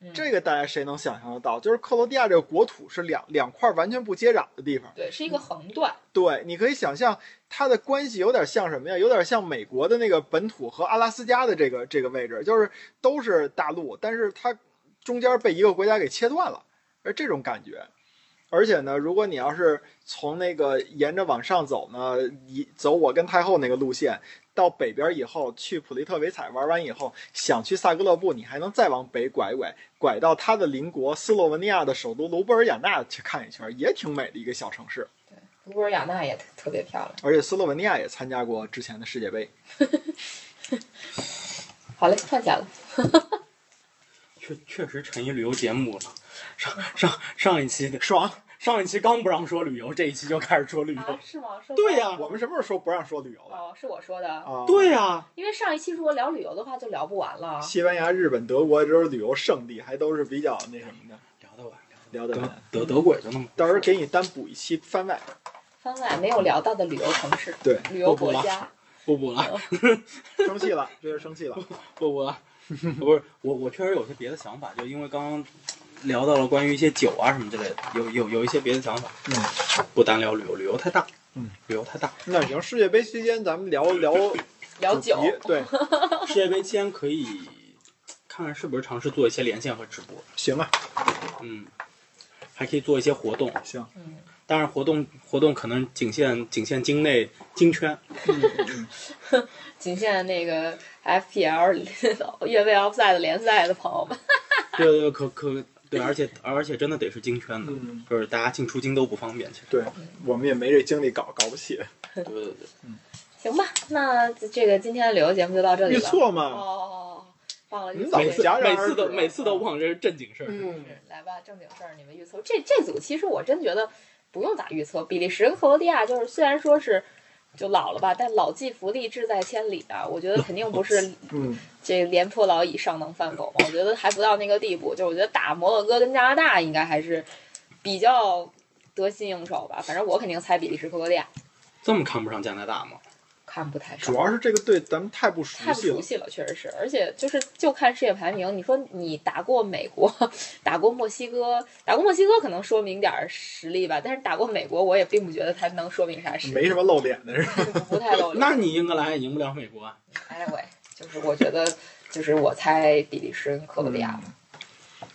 Speaker 3: 嗯
Speaker 4: 这个大家谁能想象得到？就是克罗地亚这个国土是两两块完全不接壤的地方。
Speaker 3: 对，是一个横断。
Speaker 4: 对，你可以想象它的关系有点像什么呀？有点像美国的那个本土和阿拉斯加的这个这个位置，就是都是大陆，但是它中间被一个国家给切断了，而这种感觉。而且呢，如果你要是从那个沿着往上走呢，一走我跟太后那个路线，到北边以后，去普利特维采玩完以后，想去萨格勒布，你还能再往北拐一拐，拐到他的邻国斯洛文尼亚的首都卢布尔雅纳去看一圈，也挺美的一个小城市。
Speaker 3: 卢布尔雅纳也特特别漂亮。
Speaker 4: 而且斯洛文尼亚也参加过之前的世界杯。[LAUGHS]
Speaker 3: 好嘞，赚钱了。
Speaker 5: 确确实成一旅游节目了。上上上一期
Speaker 4: 爽！
Speaker 5: 上一期刚不让说旅游，这一期就开始说旅游。
Speaker 3: 啊，是吗？说
Speaker 5: 对呀
Speaker 4: 我们什么时候说不让说旅游了？
Speaker 3: 哦，是我说的。
Speaker 4: 啊，
Speaker 5: 对呀、
Speaker 3: 因为上一期如果聊旅游的话，就聊不完了。
Speaker 4: 西班牙、日本、德国这都是旅游胜地，还都是比较那什么的，
Speaker 5: 聊得完，
Speaker 4: 聊得完。
Speaker 5: 德德国也就那么。
Speaker 4: 到时候给你单补一期番外。
Speaker 3: 番外没有聊到的旅游城市、
Speaker 4: 对，
Speaker 3: 旅游国家，[LAUGHS]
Speaker 5: 不补了，[LAUGHS]
Speaker 4: 生气了，这是生气了。
Speaker 5: 不补了。[LAUGHS] 不是我，我确实有些别的想法，就因为刚刚聊到了关于一些酒啊什么之类的，有有有一些别的想法。
Speaker 4: 嗯，
Speaker 5: 不单聊旅游，旅游太大。
Speaker 4: 嗯，
Speaker 5: 旅游太大。
Speaker 4: 那行，世界杯期间咱们聊聊 [LAUGHS]
Speaker 3: 聊酒。
Speaker 4: 对，[LAUGHS]
Speaker 5: 世界杯期间可以看看是不是尝试做一些连线和直播。
Speaker 4: 行啊，
Speaker 5: 嗯，还可以做一些活动，
Speaker 4: 行。
Speaker 3: 嗯，
Speaker 5: 但是活动活动可能仅限仅限京内京圈。[LAUGHS]
Speaker 3: 仅限那个 FPL 越位 offside 联赛的朋友们。
Speaker 5: 对对对，可可对，而且而且真的得是京圈的，
Speaker 4: 嗯，
Speaker 5: 就是大家进出京都不方便。其实，
Speaker 4: 对，我们也没这精力搞，搞不起。[LAUGHS]
Speaker 5: 对对对，嗯
Speaker 3: 行吧，那这个今天的旅游节目就到这里
Speaker 4: 预
Speaker 3: 了。
Speaker 4: 测嘛，
Speaker 3: 哦，忘了预测
Speaker 4: 你早
Speaker 5: 每次每次都每次都忘这是正经事儿。
Speaker 4: 嗯，
Speaker 3: 是来吧，正经事儿，你们预测这这组其实我真觉得不用咋预测。比利时跟克罗地亚就是虽然说是就老了吧，但老骥伏枥，志在千里啊。我觉得肯定不是 [LAUGHS]
Speaker 4: 嗯，
Speaker 3: 这廉颇老矣，尚能饭否嘛。我觉得还不到那个地步。就是我觉得打摩洛哥跟加拿大应该还是比较得心应手吧。反正我肯定猜比利时、克罗地亚，
Speaker 5: 这么看不上加拿大吗？
Speaker 3: 看不太上
Speaker 4: 主。要是这个队咱们太不熟
Speaker 3: 太不
Speaker 4: 悉了
Speaker 3: 熟。悉了，确实是，而且就是就看世界排名，你说你打过美国，打过墨西哥，打过墨西哥可能说明点儿实力吧，但是打过美国，我也并不觉得它能说明啥实力，
Speaker 4: 没什么露脸的 [LAUGHS] 是吧？
Speaker 3: 不不太露脸。[LAUGHS]
Speaker 5: 那你英格兰也赢不了美国啊。[LAUGHS]
Speaker 3: 哎喂，就是我觉得，就是我猜比利时跟克罗地亚，
Speaker 4: 嗯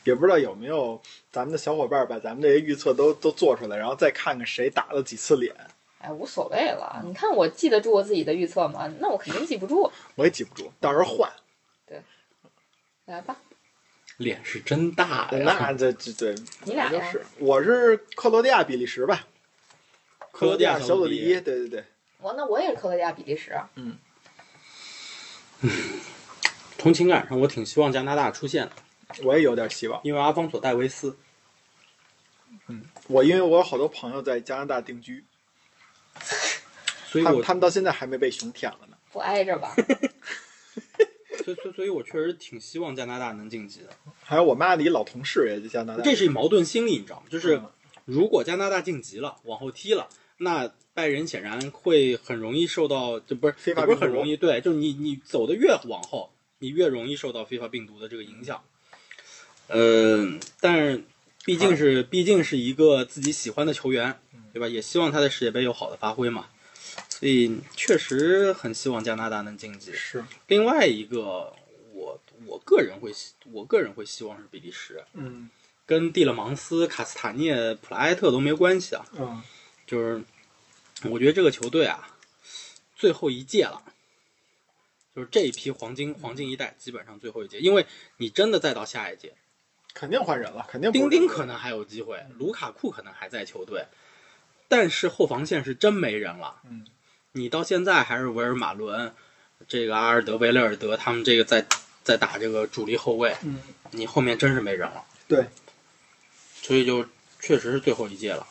Speaker 4: 也不知道有没有咱们的小伙伴把咱们这些预测都都做出来，然后再看看谁打了几次脸，
Speaker 3: 哎，无所谓了。你看我记得住我自己的预测吗？那我肯定记不住。
Speaker 4: 我也记不住，到时候换。
Speaker 3: 对来吧，
Speaker 5: 脸是真大呀！
Speaker 4: 那这这对，
Speaker 3: 你俩
Speaker 4: 是，我是克罗地亚、比利时吧，
Speaker 5: 克罗地亚
Speaker 4: 小组第一，对对对，
Speaker 3: 我那我也是克罗地亚、比利时。嗯。
Speaker 5: 嗯从情感上我挺希望加拿大出现的，
Speaker 4: 我也有点希望。
Speaker 5: 因为阿方索戴维斯。
Speaker 4: 嗯我因为我有好多朋友在加拿大定居，
Speaker 5: 所以我
Speaker 4: 他们到现在还没被熊舔了呢。
Speaker 3: 不挨着吧？[LAUGHS]
Speaker 5: 所以所以所以我确实挺希望加拿大能晋级的。
Speaker 4: 还有我妈的一老同事也在加拿大，
Speaker 5: 这是一矛盾心理，你知道吗？就是
Speaker 4: 嗯
Speaker 5: 如果加拿大晋级了，往后踢了，那拜仁显然会很容易受到，这不是
Speaker 4: 非法
Speaker 5: 不是很容易，对，就是你你走的越往后，你越容易受到非法病毒的这个影响。呃，但是毕竟是毕竟是一个自己喜欢的球员，对吧？也希望他在世界杯有好的发挥嘛。所以确实很希望加拿大能晋级。
Speaker 4: 是，
Speaker 5: 另外一个，我我个人会希我个人会希望是比利时，
Speaker 4: 嗯
Speaker 5: 跟蒂勒芒斯、卡斯塔涅、普莱埃特都没关系啊。
Speaker 4: 嗯，
Speaker 5: 就是我觉得这个球队啊，最后一届了，就是这一批黄金黄金一代基本上最后一届，因为你真的再到下一届，
Speaker 4: 肯定换人了，肯定
Speaker 5: 丁丁可能还有机会，卢卡库可能还在球队，但是后防线是真没人了。
Speaker 4: 嗯，
Speaker 5: 你到现在还是维尔马伦、这个阿尔德维勒尔德他们这个在在打这个主力后卫，
Speaker 4: 嗯，
Speaker 5: 你后面真是没人了。
Speaker 4: 对，
Speaker 5: 所以就确实是最后一届了，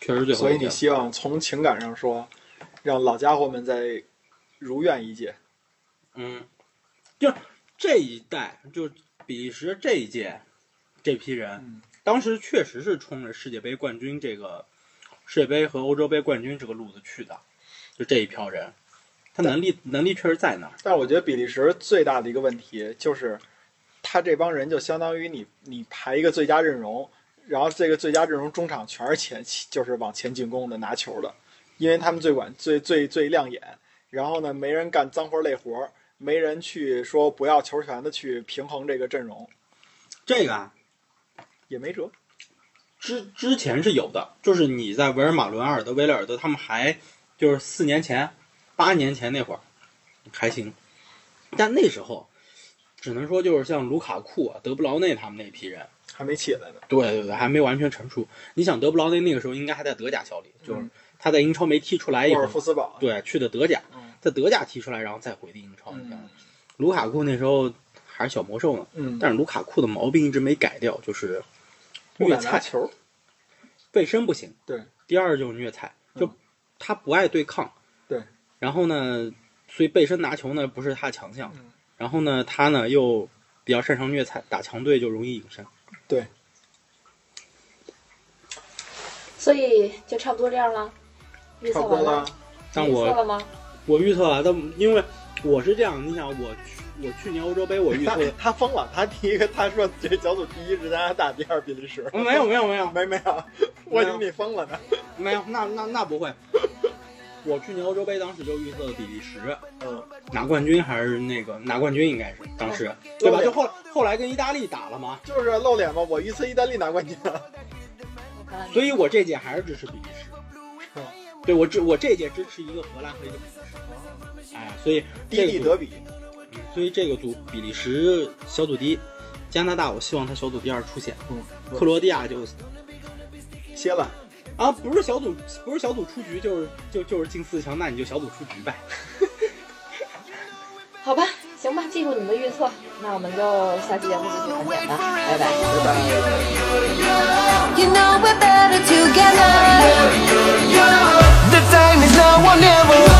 Speaker 5: 确实最后
Speaker 4: 所以你。希望从情感上说，让老家伙们再如愿一届。
Speaker 5: 嗯，就这一代，就比利时这一届这批人，
Speaker 4: 嗯
Speaker 5: 当时确实是冲着世界杯冠军这个世界杯和欧洲杯冠军这个路子去的，就这一票人，他能力能力确实在那儿。
Speaker 4: 但我觉得比利时最大的一个问题就是，他这帮人就相当于你你排一个最佳阵容，然后这个最佳阵容中场全是前就是往前进攻的拿球的，因为他们最管最最最亮眼，然后呢没人干脏活累活，没人去说不要球权的去平衡这个阵容，
Speaker 5: 这个啊，
Speaker 4: 也没辙。
Speaker 5: 之之前是有的，就是你在维尔马伦、阿尔德维雷尔德他们还就是四年前、八年前那会儿还行，但那时候只能说就是像卢卡库啊、德布劳内他们那批人，
Speaker 4: 还没起来呢。
Speaker 5: 对对对，还没完全成熟。你想德布劳内那个时候应该还在德甲效力，就是
Speaker 4: 嗯
Speaker 5: 他在英超没踢出来以后
Speaker 4: 沃尔，夫斯堡，
Speaker 5: 对，去的德甲
Speaker 4: 嗯，
Speaker 5: 在德甲踢出来，然后再回的英超。
Speaker 4: 嗯
Speaker 5: 卢卡库那时候还是小魔兽呢，
Speaker 4: 嗯，
Speaker 5: 但是卢卡库的毛病一直没改掉，就是
Speaker 4: 不
Speaker 5: 虐菜，
Speaker 4: 球。
Speaker 5: 背身不行。
Speaker 4: 对，
Speaker 5: 第二就是虐菜，就
Speaker 4: 嗯
Speaker 5: 他不爱对抗。
Speaker 4: 对，
Speaker 5: 然后呢，所以背身拿球呢不是他的强项。
Speaker 4: 嗯
Speaker 5: 然后呢，他呢又比较擅长虐菜，打强队就容易隐身。
Speaker 3: 对所以就差不多这样了。预测完
Speaker 4: 差不多了。
Speaker 5: 但我
Speaker 3: 测了吗？
Speaker 5: 我预测了，但因为我是这样，你想我去我去年欧洲杯我预
Speaker 4: 他
Speaker 5: 测
Speaker 4: 他疯了，他第一个他说这小组第一是加拿大，第二比利时。
Speaker 5: 没有没有没有
Speaker 4: 没没有，我以为你疯了呢。
Speaker 5: 没有，那那那不会。我去年欧洲杯当时就预测比利时
Speaker 4: 嗯，
Speaker 5: 拿冠军，还是那个拿冠军应该是当时对吧？就后后来跟意大利打了嘛，
Speaker 4: 就是露脸嘛，我预测意大利拿冠军。
Speaker 3: 我看看
Speaker 5: 所以我这届还是支持比利时。对我支我这届支持一个荷兰和一个比利时。哎，所以
Speaker 4: 地德比，
Speaker 5: 嗯所以这个组比利时小组第一，加拿大我希望他小组第二出现，
Speaker 4: 嗯，
Speaker 5: 克罗地亚就
Speaker 4: 歇了。
Speaker 5: 啊不是小组不是小组出局就是就就是进四强，那你就小组出局呗。[LAUGHS]
Speaker 3: 好吧，行吧，记住你们的预测，那我们就下期节目继续盘点吧，拜拜。
Speaker 4: 拜拜。
Speaker 2: You know we're better together.
Speaker 1: The time is now or never.